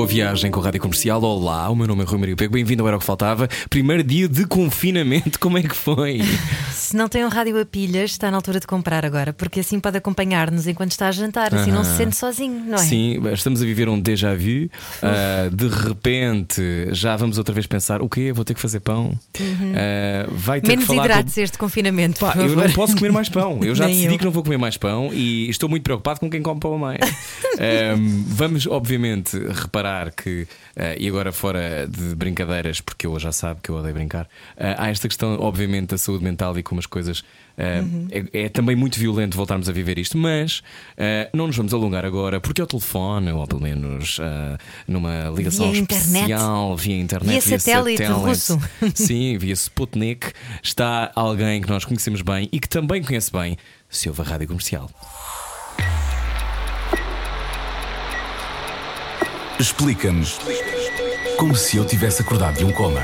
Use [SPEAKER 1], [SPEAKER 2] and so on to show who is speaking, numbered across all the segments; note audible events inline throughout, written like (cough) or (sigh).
[SPEAKER 1] Boa viagem com a Rádio Comercial. Olá, o meu nome é Rui Maria Pego. Bem-vindo ao Era o que Faltava. Primeiro dia de confinamento, como é que foi? (laughs)
[SPEAKER 2] Se não tem um rádio a pilhas, está na altura de comprar agora, porque assim pode acompanhar-nos enquanto está a jantar, assim não se sente sozinho, não é?
[SPEAKER 1] Sim, estamos a viver um déjà vu. Uh, de repente, já vamos outra vez pensar: o quê? Vou ter que fazer pão? Uh, vai ter
[SPEAKER 2] Menos
[SPEAKER 1] que falar
[SPEAKER 2] hidratos
[SPEAKER 1] com...
[SPEAKER 2] este confinamento.
[SPEAKER 1] Pá, eu não posso comer mais pão. Eu já (laughs)
[SPEAKER 2] Nem
[SPEAKER 1] decidi
[SPEAKER 2] eu.
[SPEAKER 1] que não vou comer mais pão e estou muito preocupado com quem come pão a mais. (laughs) Ahm, vamos, obviamente, reparar que, ah, e agora fora de brincadeiras, porque eu já sabe que eu odeio brincar, ah, há esta questão, obviamente, da saúde mental e como as coisas.
[SPEAKER 2] Uhum.
[SPEAKER 1] é, é também muito violento voltarmos a viver isto, mas não nos vamos alongar agora, porque ao telefone, ou pelo menos numa ligação
[SPEAKER 2] Via internet.
[SPEAKER 1] especial, via internet,
[SPEAKER 2] Via satélite russo. (laughs)
[SPEAKER 1] Sim, via Sputnik está alguém que nós conhecemos bem e que também conhece bem se ouve a rádio comercial.
[SPEAKER 3] Explica-nos como se eu tivesse acordado de um coma.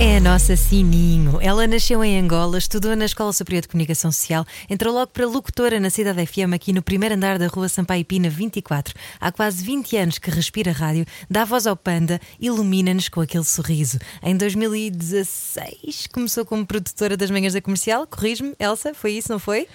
[SPEAKER 2] É a nossa Sininho. Ela nasceu em Angola, estudou na Escola Superior de Comunicação Social, entrou logo para locutora na Cidade FM, aqui no primeiro andar da Rua Sampaio Pina 24. Há quase 20 anos que respira rádio, dá voz ao panda, ilumina-nos com aquele sorriso. Em 2016 começou como produtora das manhãs da comercial. Corrijo-me, Elsa, foi isso, não foi?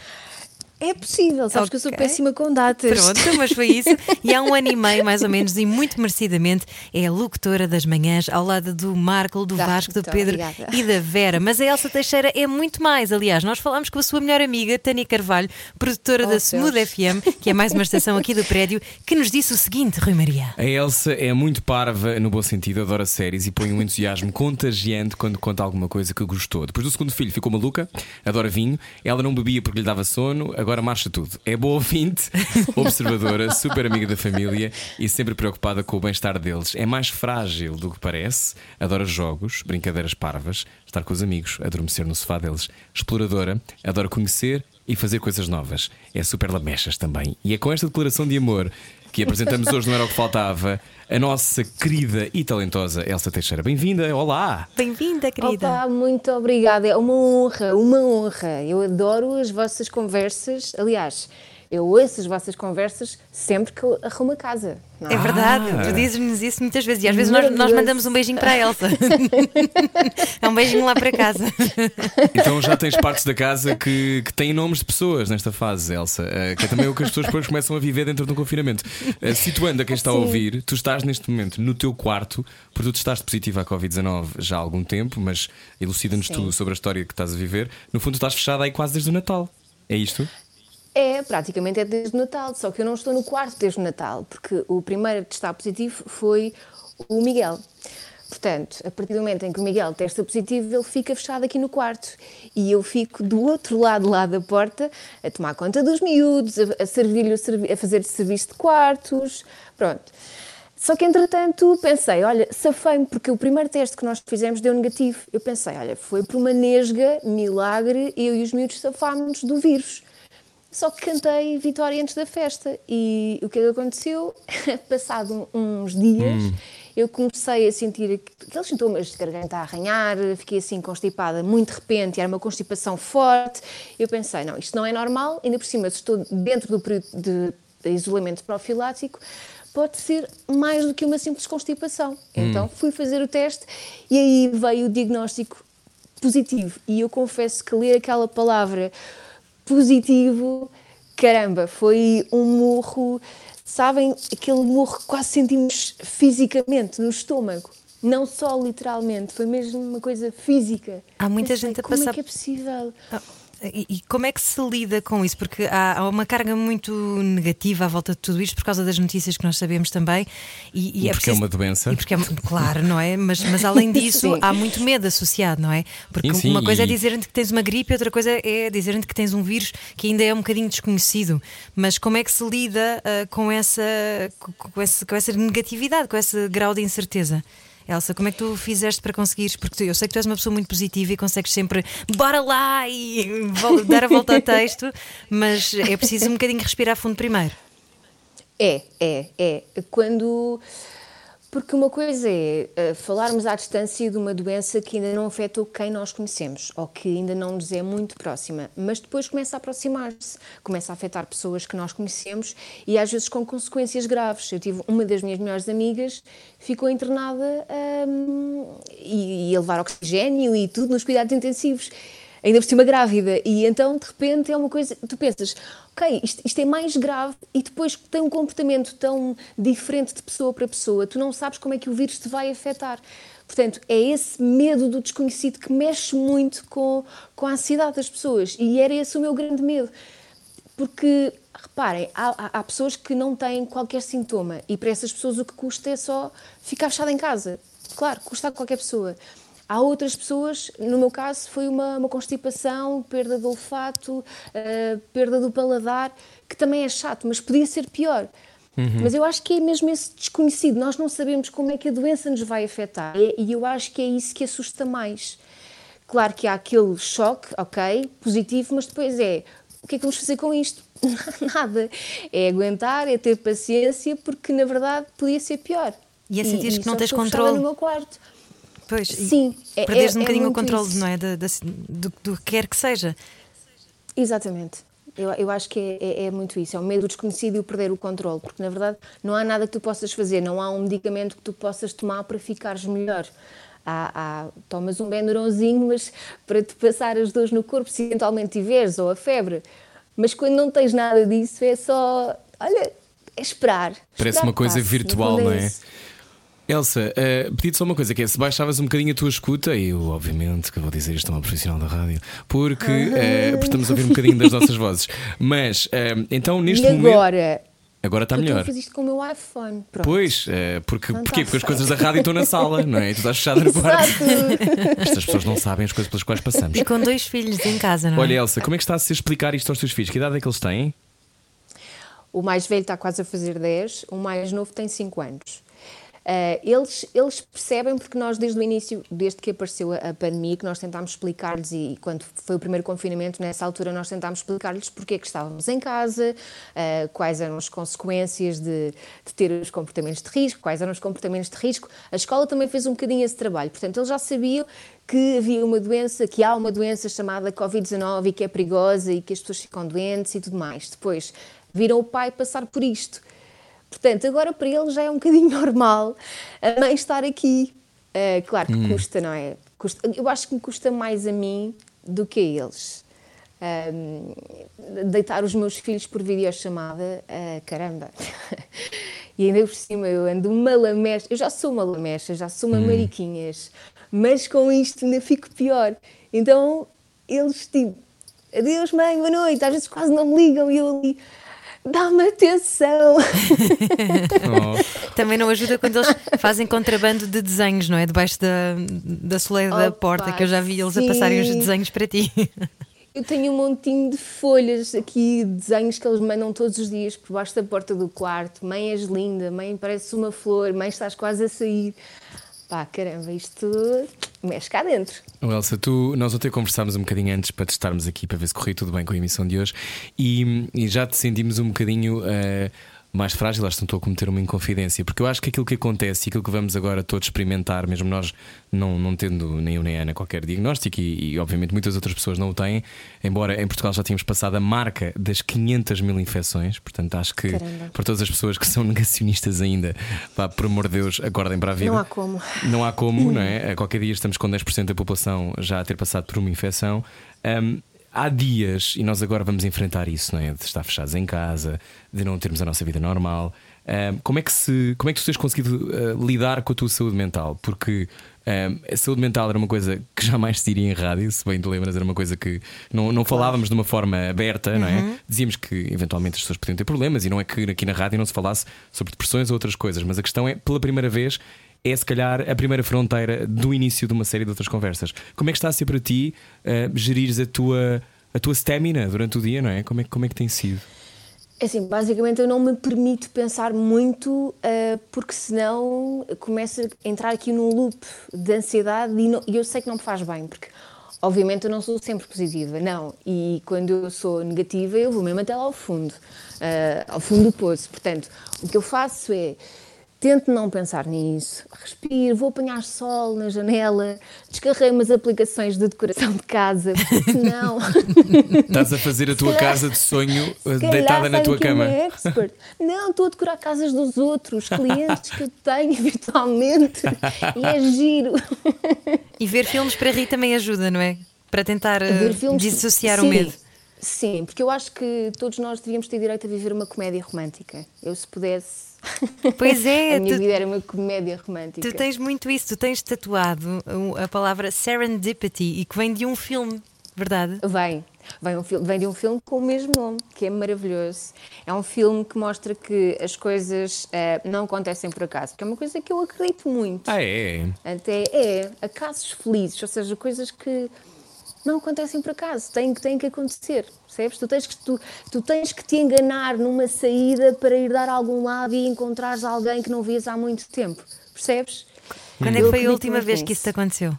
[SPEAKER 4] É possível, sabes que eu sou péssima com datas.
[SPEAKER 2] Pronto, mas foi isso. E há um ano e meio, mais ou menos, e muito merecidamente, é a locutora das manhãs, ao lado do Marco, do
[SPEAKER 4] Tá,
[SPEAKER 2] Vasco, do Pedro
[SPEAKER 4] obrigada.
[SPEAKER 2] e da Vera. Mas a Elsa Teixeira é muito mais. Aliás, nós falámos com a sua melhor amiga, Tânia Carvalho, produtora
[SPEAKER 4] Oh,
[SPEAKER 2] da. Smooth FM, que é mais uma estação aqui do prédio, que nos disse o seguinte, Rui Maria.
[SPEAKER 1] A Elsa é muito parva, no bom sentido, adora séries e põe um entusiasmo contagiante quando conta alguma coisa que gostou. Depois do segundo filho ficou maluca, adora vinho, ela não bebia porque lhe dava sono, agora marcha tudo. É boa ouvinte, (laughs) observadora, super amiga da família e sempre preocupada com o bem-estar deles. É mais frágil do que parece, adora jogos, brincadeiras parvas, estar com os amigos, adormecer no sofá deles. Exploradora, adora conhecer e fazer coisas novas. É super lamechas também. E é com esta declaração de amor que apresentamos hoje, não era o que faltava, a nossa querida e talentosa Elsa Teixeira. Bem-vinda, olá!
[SPEAKER 2] Bem-vinda, querida.
[SPEAKER 4] Opa, muito obrigada. É uma honra, uma honra. Eu adoro as vossas conversas. Aliás, eu ouço as vossas conversas sempre que eu arrumo a casa. não
[SPEAKER 2] É verdade,
[SPEAKER 1] Ah.
[SPEAKER 2] tu dizes-nos isso muitas vezes e às vezes nós, nós mandamos um beijinho para a Elsa. (laughs) é um beijinho lá para casa.
[SPEAKER 1] Então já tens partes da casa que, que têm nomes de pessoas nesta fase, Elsa, eh, que é também o que as pessoas depois começam a viver dentro do confinamento. Eh, Situando a quem está a ouvir, tu estás neste momento no teu quarto, porque tu testaste positiva à Covid-19 já há algum tempo, mas elucida-nos tu sobre a história que estás a viver. No fundo, tu estás fechada aí quase desde o Natal. É isto?
[SPEAKER 4] É, praticamente é desde o Natal, só que eu não estou no quarto desde o Natal, porque o primeiro a testar positivo foi o Miguel. Portanto, a partir do momento em que o Miguel testa positivo, ele fica fechado aqui no quarto. E eu fico do outro lado lá da porta a tomar conta dos miúdos, a, a servir-lhe o servi- a fazer serviço de quartos. Pronto. Só que entretanto pensei, olha, safei-me, porque o primeiro teste que nós fizemos deu negativo. Eu pensei, olha, foi por uma nesga, milagre, eu e os miúdos safámos do vírus. Só que cantei Vitória antes da festa e o que é aconteceu? (laughs) Passado uns dias, eu comecei a sentir aqu- aqueles sintomas de garganta a arranhar, fiquei assim constipada muito de repente, era uma constipação forte. Eu pensei, não, isto não é normal, ainda por cima, se estou dentro do período de, de isolamento profilático, pode ser mais do que uma simples constipação. Então fui fazer o teste e aí veio o diagnóstico positivo. E eu confesso que ler aquela palavra positivo, caramba, foi um murro, sabem, aquele murro que quase sentimos fisicamente no estômago. Não só literalmente, foi mesmo uma coisa física.
[SPEAKER 2] Há muita
[SPEAKER 4] Pensei,
[SPEAKER 2] gente a
[SPEAKER 4] como
[SPEAKER 2] passar-
[SPEAKER 4] é que é possível?
[SPEAKER 2] Ah, E, e como é que se lida com isso? Porque há, há uma carga muito negativa à volta de tudo isto por causa das notícias que nós sabemos também. E,
[SPEAKER 1] E porque é uma doença.
[SPEAKER 2] E porque é, claro, não é? Mas, mas além (laughs) disso, há muito medo associado, não é? Porque
[SPEAKER 1] Sim, sim,
[SPEAKER 2] uma coisa é dizer-te que tens uma gripe, outra coisa é dizer-te que tens um vírus que ainda é um bocadinho desconhecido. Mas como é que se lida ah, com, essa, com, com essa, com essa negatividade, com esse grau de incerteza? Elsa, como é que tu fizeste para conseguires? Porque eu sei que tu és uma pessoa muito positiva e consegues sempre bora lá e dar a volta ao (laughs) texto, mas é preciso um bocadinho respirar fundo primeiro.
[SPEAKER 4] É, é, é. Quando. Porque uma coisa é uh, falarmos à distância de uma doença que ainda não afetou quem nós conhecemos ou que ainda não nos é muito próxima, mas depois começa a aproximar-se, começa a afetar pessoas que nós conhecemos e às vezes com consequências graves. Eu tive uma das minhas melhores amigas, ficou internada um, e, e a levar oxigênio e tudo nos cuidados intensivos ainda por cima grávida. E então, de repente, é uma coisa. Tu pensas, ok, isto, isto, é mais grave e depois tem um comportamento tão diferente de pessoa para pessoa, tu não sabes como é que o vírus te vai afetar. Portanto, é esse medo do desconhecido que mexe muito com, com a ansiedade das pessoas. E era esse o meu grande medo. Porque, reparem, há, há pessoas que não têm qualquer sintoma e para essas pessoas o que custa é só ficar fechada em casa. Claro, custa a qualquer pessoa. Há outras pessoas, no meu caso, foi uma, uma constipação, perda do olfato, uh, perda do paladar, que também é chato, mas podia ser pior. Uhum. Mas eu acho que é mesmo esse desconhecido. Nós não sabemos como é que a doença nos vai afetar. E eu acho que é isso que assusta mais. Claro que há aquele choque, ok, positivo, mas depois é o que é que vamos fazer com isto? (laughs) Nada. É aguentar, é ter paciência, porque na verdade podia ser pior.
[SPEAKER 2] E é sentir que não tens controle.
[SPEAKER 4] no meu quarto.
[SPEAKER 2] Pois,
[SPEAKER 4] Sim,
[SPEAKER 2] é, perderes é, um bocadinho é o controle, isso. não é? De, de, do, do que quer que seja.
[SPEAKER 4] Exatamente. Eu, eu acho que é, é, é, muito isso, é o medo do desconhecido e o perder o controle, porque na verdade não há nada que tu possas fazer, não há um medicamento que tu possas tomar para ficares melhor. Há, há, tomas um Benuronzinho, mas para te passar as dores no corpo, se eventualmente tiveres, ou a febre. Mas quando não tens nada disso, é só, olha, é esperar.
[SPEAKER 1] Parece
[SPEAKER 4] esperar
[SPEAKER 1] uma coisa passe, virtual, não é? Elsa, uh, pedi-te só uma coisa, que é se baixavas um bocadinho a tua escuta, e eu obviamente que vou dizer isto a uma profissional da rádio, porque, uh, porque estamos a ouvir um bocadinho das nossas vozes. Mas, uh, então neste
[SPEAKER 4] e
[SPEAKER 1] momento.
[SPEAKER 4] Agora?
[SPEAKER 1] Agora está melhor.
[SPEAKER 4] Eu fiz isto com o meu iPhone. Pronto.
[SPEAKER 1] Pois, uh, porque, porquê? Porque as coisas da rádio estão na sala, não é? E tu estás fechada no quarto. Estas pessoas não sabem as coisas pelas quais passamos.
[SPEAKER 2] E com dois filhos em casa, não é?
[SPEAKER 1] Olha, Elsa, como é que está a se explicar isto aos teus filhos? Que idade é que eles têm?
[SPEAKER 4] O mais velho está quase a fazer 10, o mais novo tem 5 anos. Uh, eles, eles percebem porque nós desde o início, desde que apareceu a, a pandemia, que nós tentámos explicar-lhes e quando foi o primeiro confinamento, nessa altura nós tentámos explicar-lhes porque é que estávamos em casa, uh, quais eram as consequências de, de, ter os comportamentos de risco, quais eram os comportamentos de risco. A escola também fez um bocadinho esse trabalho, portanto eles já sabiam que havia uma doença, que há uma doença chamada Covid-19 e que é perigosa e que as pessoas ficam doentes e tudo mais. Depois viram o pai passar por isto. Portanto, agora para ele já é um bocadinho (laughs) normal a mãe estar aqui. Uh, claro que hum. custa, não é? Custa, eu acho que me custa mais a mim do que a eles. Um, deitar os meus filhos por videochamada, uh, caramba. (laughs) e ainda por cima eu ando uma lamecha, eu já sou uma lamecha, já sou uma hum. mariquinhas, mas com isto ainda fico pior. Então eles tipo, adeus mãe, boa noite, às vezes quase não me ligam e eu ali dá-me atenção.
[SPEAKER 2] Oh. Também não ajuda quando eles fazem contrabando de desenhos, não é? Debaixo da, da soleira da porta, que eu já vi eles sim. a passarem os desenhos para ti.
[SPEAKER 4] Eu tenho um montinho de folhas aqui, desenhos que eles mandam todos os dias por baixo da porta do quarto. Mãe, és linda, mãe, parece uma flor, mãe, estás quase a sair. Pá, caramba, isto mexe cá dentro.
[SPEAKER 1] Elsa, tu, nós ontem conversámos um bocadinho antes para testarmos aqui, para ver se corria tudo bem com a emissão de hoje e, e já te sentimos um bocadinho. Uh, mais frágil, acho que estou a cometer uma inconfidência, porque eu acho que aquilo que acontece e aquilo que vamos agora todos experimentar, mesmo nós não, não tendo nem eu nem a Ana qualquer diagnóstico e, e, obviamente muitas outras pessoas não o têm, embora em Portugal já tínhamos passado a marca das 500 mil infecções, portanto acho que Caramba. para todas as pessoas que são (laughs) negacionistas ainda, pá, por amor de Deus, acordem para a vida.
[SPEAKER 4] Não há como.
[SPEAKER 1] Não há como, (laughs) não é? A qualquer dia estamos com 10% da população já a ter passado por uma infecção. Um, há dias, e nós agora vamos enfrentar isso, não é? De estar fechados em casa, de não termos a nossa vida normal. como, é que se, como é que tu tens conseguido uh, lidar com a tua saúde mental? Porque a saúde mental era uma coisa que jamais se diria em rádio, se bem te lembras, era uma coisa que não, não falávamos de uma forma aberta, uhum. não é? Uhum. Dizíamos que eventualmente as pessoas podiam ter problemas e não é que aqui na rádio não se falasse sobre depressões ou outras coisas, mas a questão é, pela primeira vez, é se calhar a primeira fronteira do início de uma série de outras conversas. Como é que está a ser para ti uh, gerires a tua, a tua stamina durante o dia, não é? Como é, como é que tem sido?
[SPEAKER 4] É assim, basicamente eu não me permito pensar muito, uh, porque senão começo a entrar aqui num loop de ansiedade e, não, e eu sei que não me faz bem, porque obviamente eu não sou sempre positiva, não. E quando eu sou negativa, eu vou mesmo até lá ao fundo, uh, ao fundo do poço. Portanto, o que eu faço é Tente não pensar nisso. Respire, vou apanhar sol na janela, descarrei umas aplicações de decoração de casa, porque (laughs) não.
[SPEAKER 1] Estás a fazer a tua casa de sonho deitada na tua cama.
[SPEAKER 4] É expert. Não, estou a decorar casas dos outros, clientes que eu tenho (laughs) virtualmente. e é giro.
[SPEAKER 2] E ver filmes para rir também ajuda, não é? Para tentar filmes, dissociar
[SPEAKER 4] sim,
[SPEAKER 2] o medo.
[SPEAKER 4] Sim, porque eu acho que todos nós devíamos ter direito a viver uma comédia romântica. Eu, se pudesse
[SPEAKER 2] Pois é. (laughs)
[SPEAKER 4] a minha tu, vida era uma comédia romântica.
[SPEAKER 2] Tu tens muito isso, tu tens tatuado a palavra serendipity e que vem de um filme, verdade?
[SPEAKER 4] Vem. Vem, um, vem de um filme com o mesmo nome, que é maravilhoso. É um filme que mostra que as coisas uh, não acontecem por acaso, que é uma coisa que eu acredito muito.
[SPEAKER 1] Ah, é?
[SPEAKER 4] Até é, acasos felizes, ou seja, coisas que não acontecem por acaso, têm, têm que acontecer, percebes? Tu tens, que, tu, tu tens que te enganar numa saída para ir dar a algum lado e encontrares alguém que não vias há muito tempo, percebes?
[SPEAKER 2] Quando é que foi a última vez que isso te aconteceu?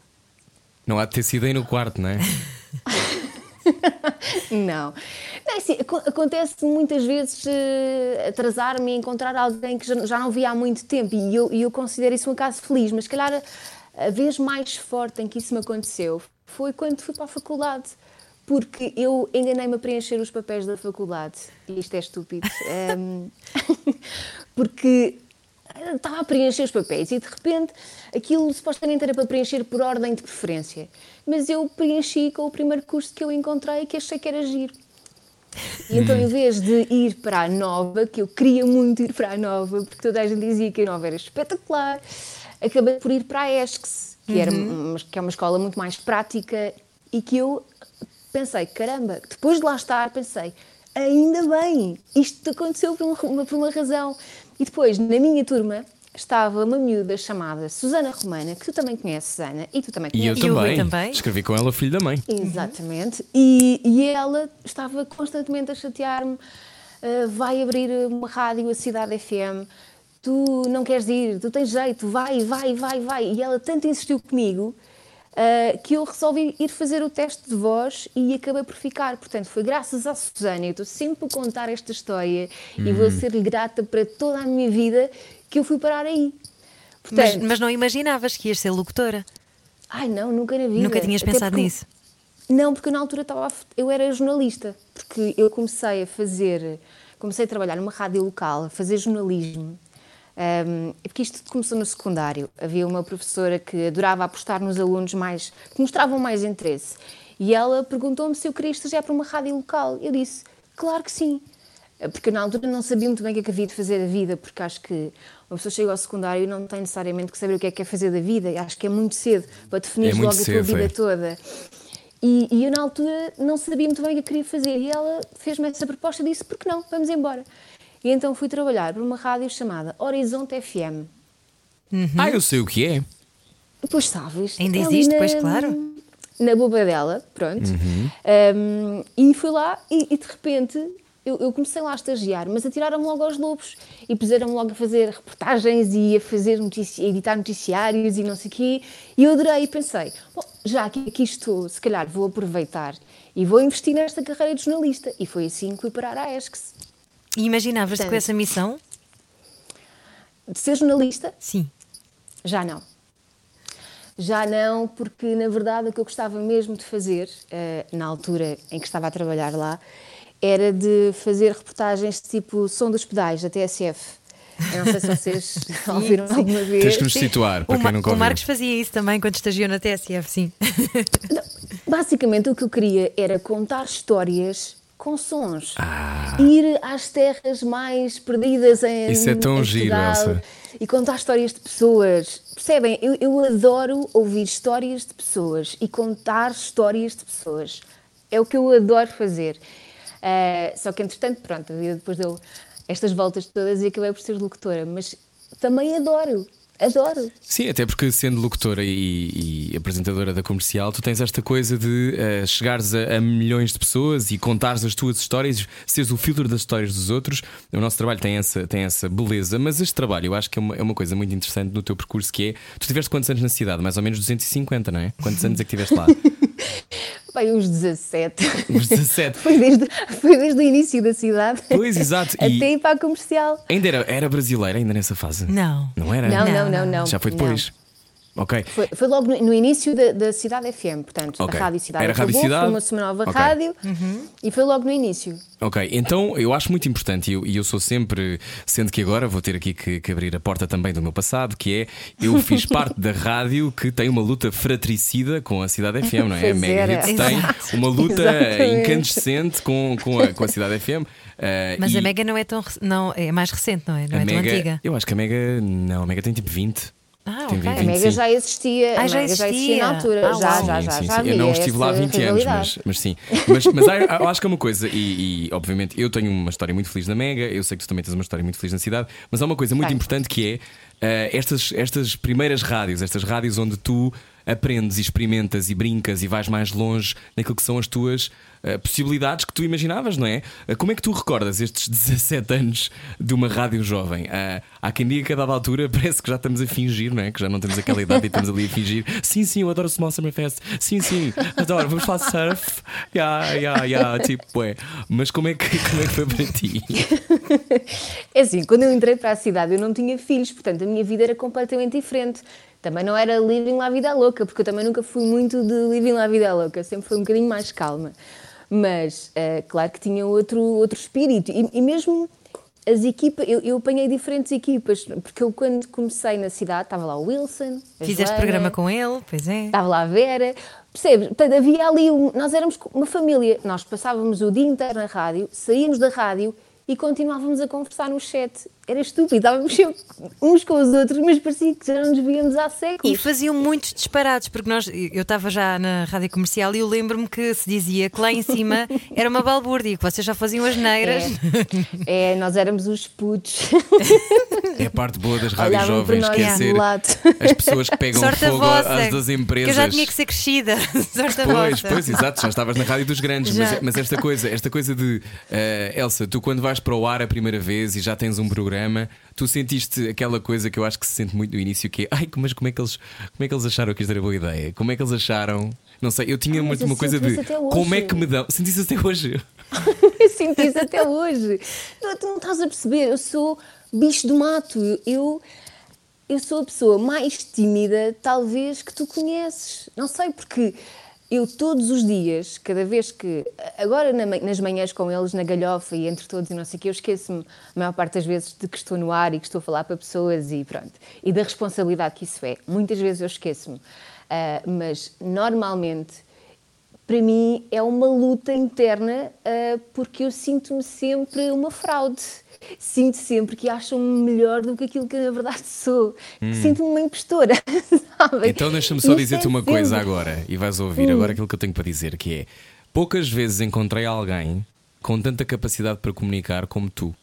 [SPEAKER 1] Não há de ter sido aí no quarto, não é? (laughs)
[SPEAKER 4] não. não é assim, acontece muitas vezes uh, atrasar-me e encontrar alguém que já, já, não via há muito tempo e eu, eu considero isso um caso feliz, mas se calhar a, a vez mais forte em que isso me aconteceu foi quando fui para a faculdade. Porque eu enganei-me a preencher os papéis da faculdade. Isto é estúpido. (laughs) Um, porque estava a preencher os papéis e de repente aquilo supostamente era para preencher por ordem de preferência. Mas eu preenchi com o primeiro curso que eu encontrei que achei que era giro. E então, em vez de ir para a Nova, que eu queria muito ir para a Nova, porque toda a gente dizia que a Nova era espetacular, acabei por ir para a ESCS que, uhum. era uma, que é uma escola muito mais prática e que eu pensei, caramba, depois de lá estar, pensei, ainda bem, isto aconteceu por uma, por uma razão. E depois, na minha turma, estava uma miúda chamada Susana Romana, que tu também conheces, Susana, e tu também conheces.
[SPEAKER 1] E eu também. também. Escrevi com ela, filho da mãe.
[SPEAKER 4] Exatamente. E, e ela estava constantemente a chatear-me. Uh, vai abrir uma rádio, a Cidade FM, tu não queres ir, tu tens jeito, vai, vai, vai, vai. E ela tanto insistiu comigo uh, que eu resolvi ir fazer o teste de voz e acabei por ficar. Portanto, foi graças à Susana, eu estou sempre a contar esta história e vou uhum. ser-lhe grata para toda a minha vida que eu fui parar aí.
[SPEAKER 2] Portanto, mas, mas, não imaginavas que ias ser locutora?
[SPEAKER 4] Ai não, nunca na vida.
[SPEAKER 2] Nunca tinhas Até pensado
[SPEAKER 4] porque,
[SPEAKER 2] nisso?
[SPEAKER 4] Não, porque na altura estava, eu era jornalista, porque eu comecei a fazer, comecei a trabalhar numa rádio local, a fazer jornalismo um, porque isto começou no secundário. Havia uma professora que adorava apostar nos alunos mais, que mostravam mais interesse. E ela perguntou-me se eu queria estagiar para uma rádio local. Eu disse, claro que sim. Porque na altura não sabia muito bem o que é que havia de fazer da vida, porque acho que uma pessoa chega ao secundário e não tem necessariamente que saber o que é que é fazer da vida. Acho que é muito cedo para definir é logo cedo, a tua vida é. toda. E, e, eu na altura não sabia muito bem o que eu queria fazer. E ela fez-me essa proposta e disse: por que não? Vamos embora. E então fui trabalhar para uma rádio chamada Horizonte FM.
[SPEAKER 1] Uhum. Ah, eu sei o que é.
[SPEAKER 4] Pois sabes.
[SPEAKER 2] Ainda existe, na, pois claro.
[SPEAKER 4] Na boba dela, pronto. Uhum. Um, e fui lá e, e de repente eu, eu, comecei lá a estagiar, mas atiraram-me logo aos lobos e puseram-me logo a fazer reportagens e a fazer notici a editar noticiários e não sei o quê. E eu adorei e pensei, bom, já que aqui estou, se calhar vou aproveitar e vou investir nesta carreira de jornalista. E foi assim que fui parar à ESCS.
[SPEAKER 2] E imaginavas-te com essa missão?
[SPEAKER 4] De ser jornalista?
[SPEAKER 2] Sim.
[SPEAKER 4] Já não. Já não, porque na verdade o que eu gostava mesmo de fazer, uh, na altura em que estava a trabalhar lá, era de fazer reportagens tipo Som dos Pedais, da TSF. Eu não sei se vocês (laughs) ouviram alguma vez.
[SPEAKER 1] Tens que nos situar, para quem nunca ouviu.
[SPEAKER 2] O Marcos fazia isso também quando estagiou na TSF, sim.
[SPEAKER 4] Não, basicamente o que eu queria era contar histórias com sons.
[SPEAKER 1] Ah.
[SPEAKER 4] Ir às terras mais perdidas em
[SPEAKER 1] Isso é tão giro, Elsa.
[SPEAKER 4] E contar histórias de pessoas. Percebem? Eu, eu adoro ouvir histórias de pessoas e contar histórias de pessoas. É o que eu adoro fazer. Uh, só que, entretanto, pronto, depois deu estas voltas todas e acabei por ser locutora. Mas também adoro adoro.
[SPEAKER 1] Sim, até porque sendo locutora e, e apresentadora da comercial, tu tens esta coisa de uh, chegares a, a, milhões de pessoas e contares as tuas histórias, seres o filtro das histórias dos outros. O nosso trabalho tem essa, tem essa beleza, mas este trabalho eu acho que é uma, é uma coisa muito interessante no teu percurso que é. Tu tiveste quantos anos na cidade? Mais ou menos 250, não é? Quantos anos é que tiveste lá? (laughs)
[SPEAKER 4] Pai, uns 17.
[SPEAKER 1] Uns 17. (laughs)
[SPEAKER 4] foi, desde, foi desde o início da cidade.
[SPEAKER 1] Pois, exato.
[SPEAKER 4] Até ir para a comercial.
[SPEAKER 1] Ainda era, era brasileira, ainda nessa fase?
[SPEAKER 2] Não.
[SPEAKER 1] Não era?
[SPEAKER 4] Não, não, não. não
[SPEAKER 1] Já foi depois.
[SPEAKER 4] Não.
[SPEAKER 1] Ok.
[SPEAKER 4] Foi, foi logo no, no, início da, da, Cidade FM, portanto,
[SPEAKER 1] okay.
[SPEAKER 4] a Rádio Cidade
[SPEAKER 1] Era
[SPEAKER 4] acabou,
[SPEAKER 1] Rádio Cidade?
[SPEAKER 4] foi uma nova
[SPEAKER 1] okay.
[SPEAKER 4] rádio uhum. e foi logo no início.
[SPEAKER 1] Ok, então eu acho muito importante e eu, eu, sou sempre, sendo que agora vou ter aqui que, que, abrir a porta também do meu passado, que é eu fiz (laughs) parte da rádio que tem uma luta fratricida com a Cidade FM, não é? A Mega Hits tem uma luta
[SPEAKER 4] Exatamente.
[SPEAKER 1] incandescente com, com, a, com a Cidade FM. Uh,
[SPEAKER 2] Mas
[SPEAKER 1] e
[SPEAKER 2] a Mega não é tão. Não, é mais recente, não é? Não
[SPEAKER 1] a
[SPEAKER 2] é
[SPEAKER 1] Mega,
[SPEAKER 2] tão antiga.
[SPEAKER 1] Eu acho que a Mega. Não, a Mega tem tipo 20.
[SPEAKER 2] Ah, ok.
[SPEAKER 1] 20,
[SPEAKER 4] A Mega
[SPEAKER 1] 25.
[SPEAKER 4] já existia,
[SPEAKER 2] Ah,
[SPEAKER 4] a
[SPEAKER 2] já
[SPEAKER 4] Mega já existia
[SPEAKER 2] existia.
[SPEAKER 4] na altura.
[SPEAKER 2] Ah,
[SPEAKER 4] já,
[SPEAKER 2] uau.
[SPEAKER 4] já,
[SPEAKER 1] Sim,
[SPEAKER 4] já,
[SPEAKER 1] sim,
[SPEAKER 4] já
[SPEAKER 1] sim. Eu não estive lá há
[SPEAKER 4] essa
[SPEAKER 1] 20 anos, mas, mas sim. (laughs) Mas, mas há- eu acho que é uma coisa, e, e, obviamente eu tenho uma história muito feliz na Mega, eu sei que tu também tens uma história muito feliz na cidade, mas há uma coisa muito importante que é eh, estas, estas primeiras rádios, estas rádios onde tu aprendes e experimentas e brincas e vais mais longe naquilo que são as tuas possibilidades que tu imaginavas, não é? Eh, como é que tu recordas estes (laughs) 17 anos de uma rádio jovem? Ah, há quem diga que a dada altura (laughs) parece que já estamos a fingir, não é? Que já não temos aquela idade e estamos ali a fingir. Sim, sim, eu adoro Small Summer Fest. Sim, sim, adoro. Vamos falar surf. Ya, ya, ya. Tipo, é. Mas como é, que, (laughs) como é que foi para ti?
[SPEAKER 4] É assim, quando eu entrei para a cidade eu não tinha filhos, portanto a minha vida era completamente diferente. Também não era living la vida louca, porque eu também nunca fui muito de living la vida louca, sempre fui um bocadinho mais calma. Mas, eh, claro que tinha outro, outro espírito. E, e mesmo as equipas, eu, eu apanhei diferentes equipas, porque eu quando comecei na cidade, estava lá o Wilson,
[SPEAKER 2] Fizeste
[SPEAKER 4] Joana,
[SPEAKER 2] programa com ele, pois é.
[SPEAKER 4] Estava lá a Vera, percebes? Portanto, havia ali, um, nós éramos uma família, nós passávamos o dia inteiro na rádio, saíamos da rádio e continuávamos a conversar no chat. Era estúpido, estávamos sempre uns com os outros, mas parecia que já não nos víamos há séculos.
[SPEAKER 2] E faziam muitos disparados, porque nós, eu estava já na rádio comercial e eu lembro-me que se dizia que lá em cima (laughs) era uma balbúrdia, e que vocês já faziam as neiras. (laughs)
[SPEAKER 4] É, nós éramos os putos.
[SPEAKER 1] É a parte boa das rádios
[SPEAKER 4] Olhavam
[SPEAKER 1] jovens, que é
[SPEAKER 4] lado.
[SPEAKER 1] as pessoas que pegam
[SPEAKER 2] Sorte a
[SPEAKER 1] fogo
[SPEAKER 2] vossa.
[SPEAKER 1] às das
[SPEAKER 2] Que
[SPEAKER 1] empresas.
[SPEAKER 2] eu já tinha que ser crescida. (laughs) Sorte a
[SPEAKER 1] Pois,
[SPEAKER 2] vossa.
[SPEAKER 1] pois, exato, já estavas na rádio dos grandes, mas, mas esta coisa, esta coisa de eh, Elsa, tu quando vais para o ar a primeira vez e já tens um programa, tu sentiste aquela coisa que eu acho que se sente muito no início, que é ai, mas como é que eles, como é que eles acharam que isto era boa ideia? Como é que eles acharam? Não sei, eu tinha
[SPEAKER 4] Ah,
[SPEAKER 1] muito
[SPEAKER 4] eu
[SPEAKER 1] uma coisa de como é que me dão. Sentiste até hoje? (laughs)
[SPEAKER 4] Eu sinto isso até hoje. Tu, tu não estás a perceber, eu sou bicho do mato. Eu, eu sou a pessoa mais tímida, talvez, que tu conheces. Não sei, porque eu todos os dias, cada vez que. Agora nas manhãs com eles, na galhofa e entre todos e não sei o eu esqueço-me a maior parte das vezes de que estou no ar e que estou a falar para pessoas e pronto. E da responsabilidade que isso é. Muitas vezes eu esqueço-me. Ah, mas normalmente para mim é uma luta interna ah, porque eu sinto-me sempre uma fraude. Sinto sempre que acham-me melhor do que aquilo que na verdade sou. Sinto-me uma impostora, (laughs) sabem?
[SPEAKER 1] Então deixa-me só dizer-te
[SPEAKER 4] é
[SPEAKER 1] uma coisa agora e vais ouvir agora aquilo que eu tenho para dizer, que é poucas vezes encontrei alguém com tanta capacidade para comunicar como tu.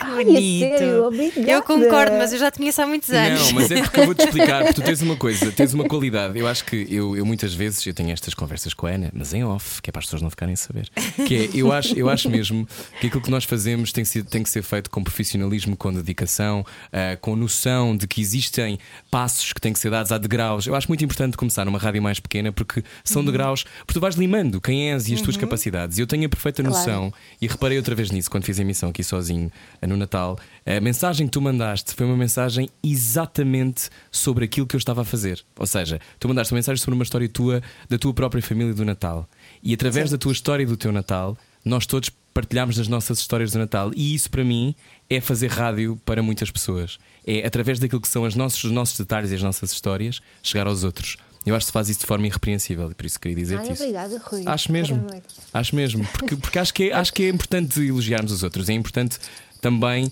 [SPEAKER 4] Ai,
[SPEAKER 2] Bonito.
[SPEAKER 4] sério, obrigada.
[SPEAKER 2] Eu concordo, mas eu já tinha isso há muitos anos.
[SPEAKER 1] Não, mas é porque eu vou-te explicar, porque tu tens uma coisa, (laughs) tens uma qualidade. Eu acho que eu, eu muitas vezes eu tenho estas conversas com a Ana, mas em off, que é para as pessoas não ficarem a saber. Que é, eu acho, eu acho mesmo que aquilo que nós fazemos tem, sido, tem que ser feito com profissionalismo, com dedicação, ah, com noção de que existem passos que têm que ser dados a degraus. Eu acho muito importante começar numa rádio mais pequena porque são degraus, porque tu vais limando quem és e as tuas capacidades. E eu tenho a perfeita
[SPEAKER 4] Claro.
[SPEAKER 1] noção, e reparei outra vez nisso quando fiz a emissão aqui sozinho no Natal. A mensagem que tu mandaste foi uma mensagem exatamente sobre aquilo que eu estava a fazer. Ou seja, tu mandaste uma mensagem sobre uma história tua, da tua própria família do Natal. E através da tua história e do teu Natal, nós todos partilhamos as nossas histórias do Natal. E isso para mim é fazer rádio para muitas pessoas. É através daquilo que são as nossas, os nossos detalhes e as nossas histórias chegar aos outros. Eu acho que se faz isso de forma irrepreensível e por isso queria dizer-te
[SPEAKER 4] Ai,
[SPEAKER 1] isso.
[SPEAKER 4] obrigada, Rui.
[SPEAKER 1] Acho mesmo. Acho mesmo. Porque, porque acho, que é, acho que é importante elogiarmos os outros. É importante também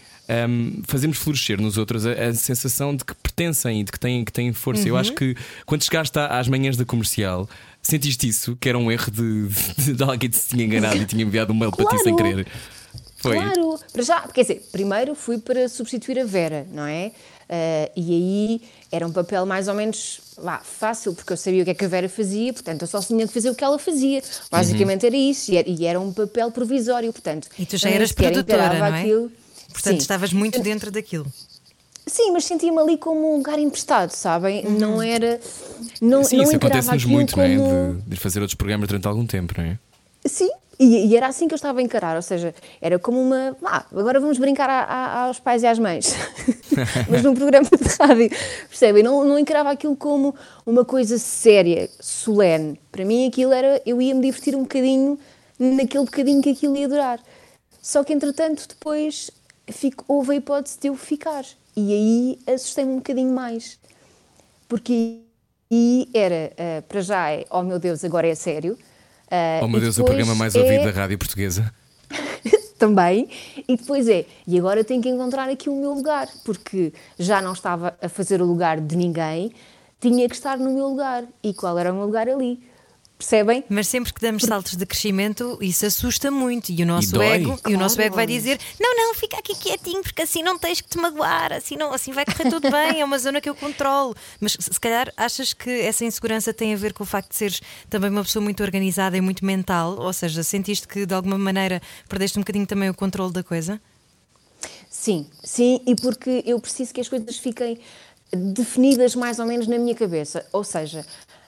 [SPEAKER 1] hum, fazermos florescer nos outros a, a sensação de que pertencem e de que têm, que têm força. Eu acho que quando chegaste às manhãs da comercial, sentiste isso? Que era um erro de, de, de alguém que se tinha enganado e tinha enviado um mail para ti sem
[SPEAKER 4] Claro.
[SPEAKER 1] querer. Foi.
[SPEAKER 4] Claro, para já, quer dizer, primeiro fui para substituir a Vera, não é? Uh, e aí era um papel mais ou menos vá, fácil, porque eu sabia o que é que a Vera fazia, portanto eu só tinha de fazer o que ela fazia. Basicamente
[SPEAKER 1] Uhum.
[SPEAKER 4] era isso, e era, e era um papel provisório, portanto.
[SPEAKER 2] E tu já
[SPEAKER 4] nem
[SPEAKER 2] eras produtora, não é?
[SPEAKER 4] aquilo.
[SPEAKER 2] Portanto,
[SPEAKER 4] Sim.
[SPEAKER 2] estavas muito dentro daquilo.
[SPEAKER 4] Sim, mas sentia-me ali como um lugar emprestado, sabem? Não era. Não,
[SPEAKER 1] Sim,
[SPEAKER 4] não
[SPEAKER 1] isso acontece-nos muito,
[SPEAKER 4] como...
[SPEAKER 1] não é? De, de fazer outros programas durante algum tempo, não é?
[SPEAKER 4] Sim, e, e era assim que eu estava a encarar, ou seja, era como uma. Ah, agora vamos brincar a- a- aos pais e às mães, (laughs) mas num programa de rádio, percebem? Não, não encarava aquilo como uma coisa séria, solene. Para mim, aquilo era. Eu ia me divertir um bocadinho naquele bocadinho que aquilo ia durar. Só que, entretanto, depois fico, houve a hipótese de eu ficar. E aí assustei-me um bocadinho mais. Porque aí era, ah, para já, é, oh meu Deus, agora é sério. Ah,
[SPEAKER 1] Oh meu Deus, o programa mais
[SPEAKER 4] é-
[SPEAKER 1] ouvido da rádio portuguesa. (laughs)
[SPEAKER 4] também. E depois é, e agora tenho que encontrar aqui o meu lugar, porque já não estava a fazer o lugar de ninguém, tinha que estar no meu lugar. E qual era o meu lugar ali? Percebem?
[SPEAKER 2] Mas sempre que damos saltos de crescimento, isso assusta muito. E o nosso
[SPEAKER 1] dói.
[SPEAKER 2] ego, e o nosso ego vai dizer: Não, não, fica aqui quietinho, porque assim não tens que te magoar, assim, não, assim vai correr tudo bem, é uma zona que eu controlo. Mas se se calhar achas que essa insegurança tem a ver com o facto de seres também uma pessoa muito organizada e muito mental? Ou seja, sentiste que de alguma maneira perdeste um bocadinho também o controle da coisa?
[SPEAKER 4] Sim, sim, e porque eu preciso que as coisas fiquem definidas mais ou menos na minha cabeça. Ou seja,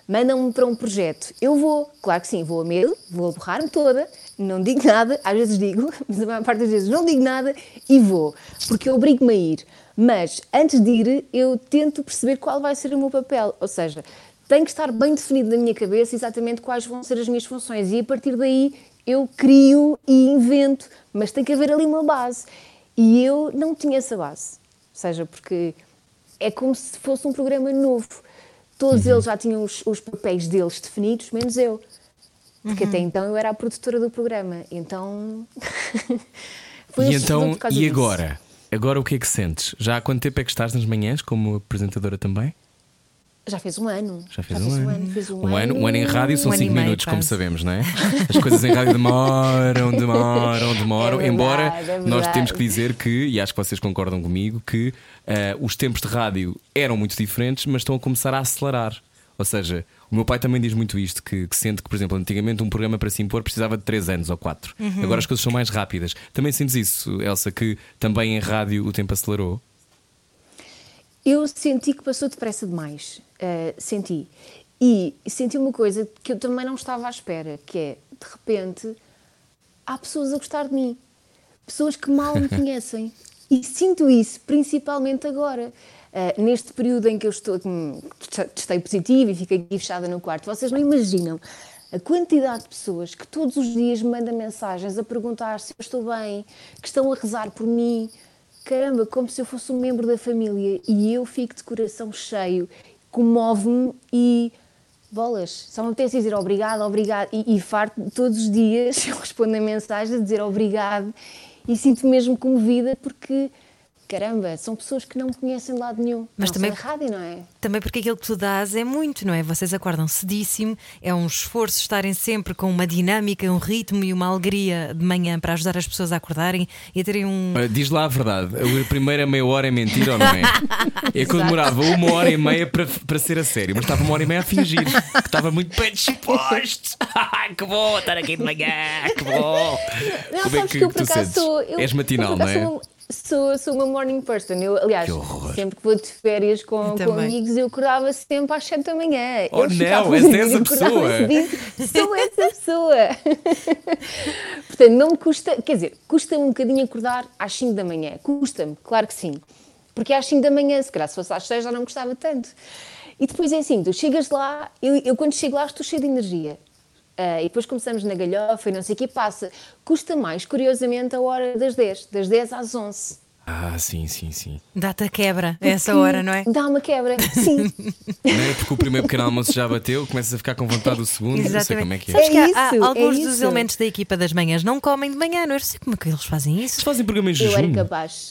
[SPEAKER 4] mandam-me para um projeto, eu vou, claro que sim, vou a medo, vou a borrar-me toda, não digo nada, às vezes digo, (laughs) mas a maior parte das vezes não digo nada e vou, porque eu obrigo-me a ir. Mas antes de ir, eu tento perceber qual vai ser o meu papel. Ou seja, tem que estar bem definido na minha cabeça exatamente quais vão ser as minhas funções e a partir daí eu crio e invento, mas tem que haver ali uma base. E eu não tinha essa base. Ou seja, porque é como se fosse um programa novo. Todos
[SPEAKER 1] Uhum.
[SPEAKER 4] eles já tinham os, os papéis deles definidos, menos eu. Porque
[SPEAKER 1] Uhum.
[SPEAKER 4] até então eu era a produtora do programa. Então. (laughs) foi
[SPEAKER 1] e então, e agora? Agora o que é que sentes? Já há quanto tempo é que estás nas manhãs como apresentadora também?
[SPEAKER 4] Já fez um ano.
[SPEAKER 1] Já fez um ano.
[SPEAKER 4] Fez um,
[SPEAKER 1] Um ano, um ano em rádio são
[SPEAKER 2] Um ano e
[SPEAKER 1] 5
[SPEAKER 2] meio,
[SPEAKER 1] minutos, como sabemos, não é? As coisas em rádio demoram, demoram, demoram.
[SPEAKER 4] É verdade,
[SPEAKER 1] embora
[SPEAKER 4] é
[SPEAKER 1] nós temos que dizer que, e acho que vocês concordam comigo, que eh, os tempos de rádio eram muito diferentes, mas estão a começar a acelerar. Ou seja, o meu pai também diz muito isto: que, que sente que, por exemplo, antigamente um programa para se impor precisava de 3 anos ou 4.
[SPEAKER 4] Uhum.
[SPEAKER 1] Agora as coisas são mais rápidas. Também sentes isso, Elsa, que também em rádio o tempo acelerou?
[SPEAKER 4] Eu senti que passou depressa demais. Uh, senti. E senti uma coisa que eu também não estava à espera, que é, de repente, há pessoas a gostar de mim. Pessoas que mal me (laughs) conhecem. E sinto isso, principalmente agora. Uh, neste período em que eu estou, testei positivo e fiquei aqui fechada no quarto, vocês não imaginam a quantidade de pessoas que todos os dias me mandam mensagens a perguntar se eu estou bem, que estão a rezar por mim, caramba, como se eu fosse um membro da família. E eu fico de coração cheio, comove-me e bolas, só me apetece dizer obrigado, obrigado e, e farto todos os dias (laughs) eu respondo a mensagem a dizer obrigado e sinto mesmo comovida porque caramba, são pessoas que não me conhecem de lado nenhum.
[SPEAKER 2] Mas
[SPEAKER 4] não
[SPEAKER 2] também-
[SPEAKER 4] rádio, não é?
[SPEAKER 2] Também porque aquilo que tu dás é muito, não é? Vocês acordam cedíssimo, é um esforço estarem sempre com uma dinâmica, um ritmo e uma alegria de manhã para ajudar as pessoas a acordarem e a terem um.
[SPEAKER 1] Olha, Diz lá a verdade, a primeira meia hora é mentira ou não é? É (laughs) que eu demorava uma hora e meia para, para ser a sério, mas estava uma hora e meia a fingir que estava muito bem disposto. (laughs) que bom estar aqui de manhã, que bom.
[SPEAKER 4] Não,
[SPEAKER 1] Como é
[SPEAKER 4] sabes
[SPEAKER 1] que,
[SPEAKER 4] que, eu por acaso sou. Eu,
[SPEAKER 1] És matinal,
[SPEAKER 4] eu,
[SPEAKER 1] não é?
[SPEAKER 4] Sou, uma- sou, uma morning person. Eu, aliás,
[SPEAKER 1] Que
[SPEAKER 4] sempre que vou de férias com,
[SPEAKER 2] Eu
[SPEAKER 4] com amigos, eu acordava sempre às 7 da manhã.
[SPEAKER 1] Oh,
[SPEAKER 4] Eles
[SPEAKER 1] não, és
[SPEAKER 4] a dizer,
[SPEAKER 1] essa
[SPEAKER 4] eu
[SPEAKER 1] pessoa.
[SPEAKER 4] cedinho. Sou essa pessoa. (laughs) Portanto, não me custa, quer dizer, custa-me um bocadinho acordar às 5 da manhã. Custa-me, claro que sim. Porque às 5 da manhã, se calhar se fosse às 6 já não me gostava tanto. E depois é assim, tu chegas lá, eu, eu quando chego lá estou cheia de energia. Ah, e depois começamos na galhofa e não sei o que passa. Custa mais, curiosamente, a hora das 10, das 10 às 11.
[SPEAKER 1] Ah, sim, sim, sim.
[SPEAKER 2] Data a quebra a essa hora, não é?
[SPEAKER 4] Dá uma quebra, (laughs) sim.
[SPEAKER 1] Não é porque o primeiro pequeno almoço já bateu, começas a ficar com vontade do segundo, não sei como é que é.
[SPEAKER 2] Sabes que há-
[SPEAKER 4] É
[SPEAKER 2] há
[SPEAKER 4] é
[SPEAKER 2] alguns dos
[SPEAKER 4] isso.
[SPEAKER 2] elementos da equipa das manhãs não comem de manhã, não é? Eu não sei como é que eles fazem isso.
[SPEAKER 1] Vocês fazem programa em
[SPEAKER 4] Eu era
[SPEAKER 1] jejum?
[SPEAKER 4] capaz.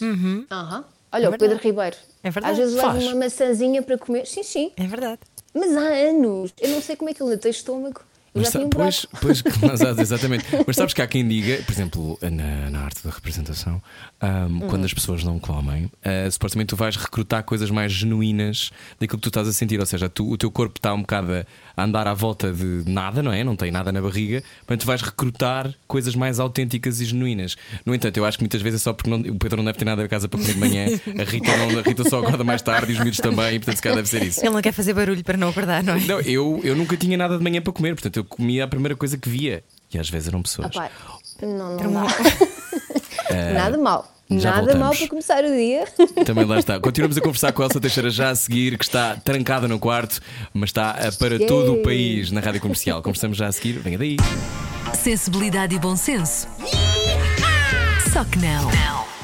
[SPEAKER 4] Aham. Olha, o
[SPEAKER 2] verdade.
[SPEAKER 4] Pedro Ribeiro.
[SPEAKER 2] É verdade.
[SPEAKER 4] Às vezes leva
[SPEAKER 1] Faz.
[SPEAKER 4] uma maçãzinha para comer. Sim, sim.
[SPEAKER 2] É verdade.
[SPEAKER 4] Mas há anos. Eu não sei como é que ele tem estômago.
[SPEAKER 1] Sa-
[SPEAKER 4] tinha um
[SPEAKER 1] pois, exato, (laughs) exatamente. Mas sabes que há quem diga, por exemplo, na, na arte da representação, ahm,
[SPEAKER 4] Hum.
[SPEAKER 1] quando as pessoas não comem, ah, supostamente tu vais recrutar coisas mais genuínas daquilo que tu estás a sentir. Ou seja, tu- o teu corpo está um bocado a a andar à volta de nada, não é? Não tem nada na barriga, portanto vais recrutar coisas mais autênticas e genuínas. No entanto, eu acho que muitas vezes é só porque não- o Pedro não deve ter nada em casa para comer de manhã, a Rita, não, a Rita só acorda mais tarde e os miúdos também, e portanto se calhar deve ser isso.
[SPEAKER 2] Ele não quer fazer barulho para não acordar, não é?
[SPEAKER 1] Não, eu, eu nunca tinha nada de manhã para comer, portanto eu comia a primeira coisa que via. E às vezes eram pessoas.
[SPEAKER 4] Pá, não, não. (laughs) Nada mal.
[SPEAKER 1] Já
[SPEAKER 4] Nada mal
[SPEAKER 1] voltamos.
[SPEAKER 4] para começar o dia.
[SPEAKER 1] Também lá está. (laughs) Continuamos a conversar com a Elsa Teixeira já a seguir, que está trancada no quarto, mas está ah, para
[SPEAKER 4] Yay.
[SPEAKER 1] todo o país na rádio comercial. Conversamos já a seguir. Venha daí.
[SPEAKER 5] Sensibilidade e bom senso. Só que não.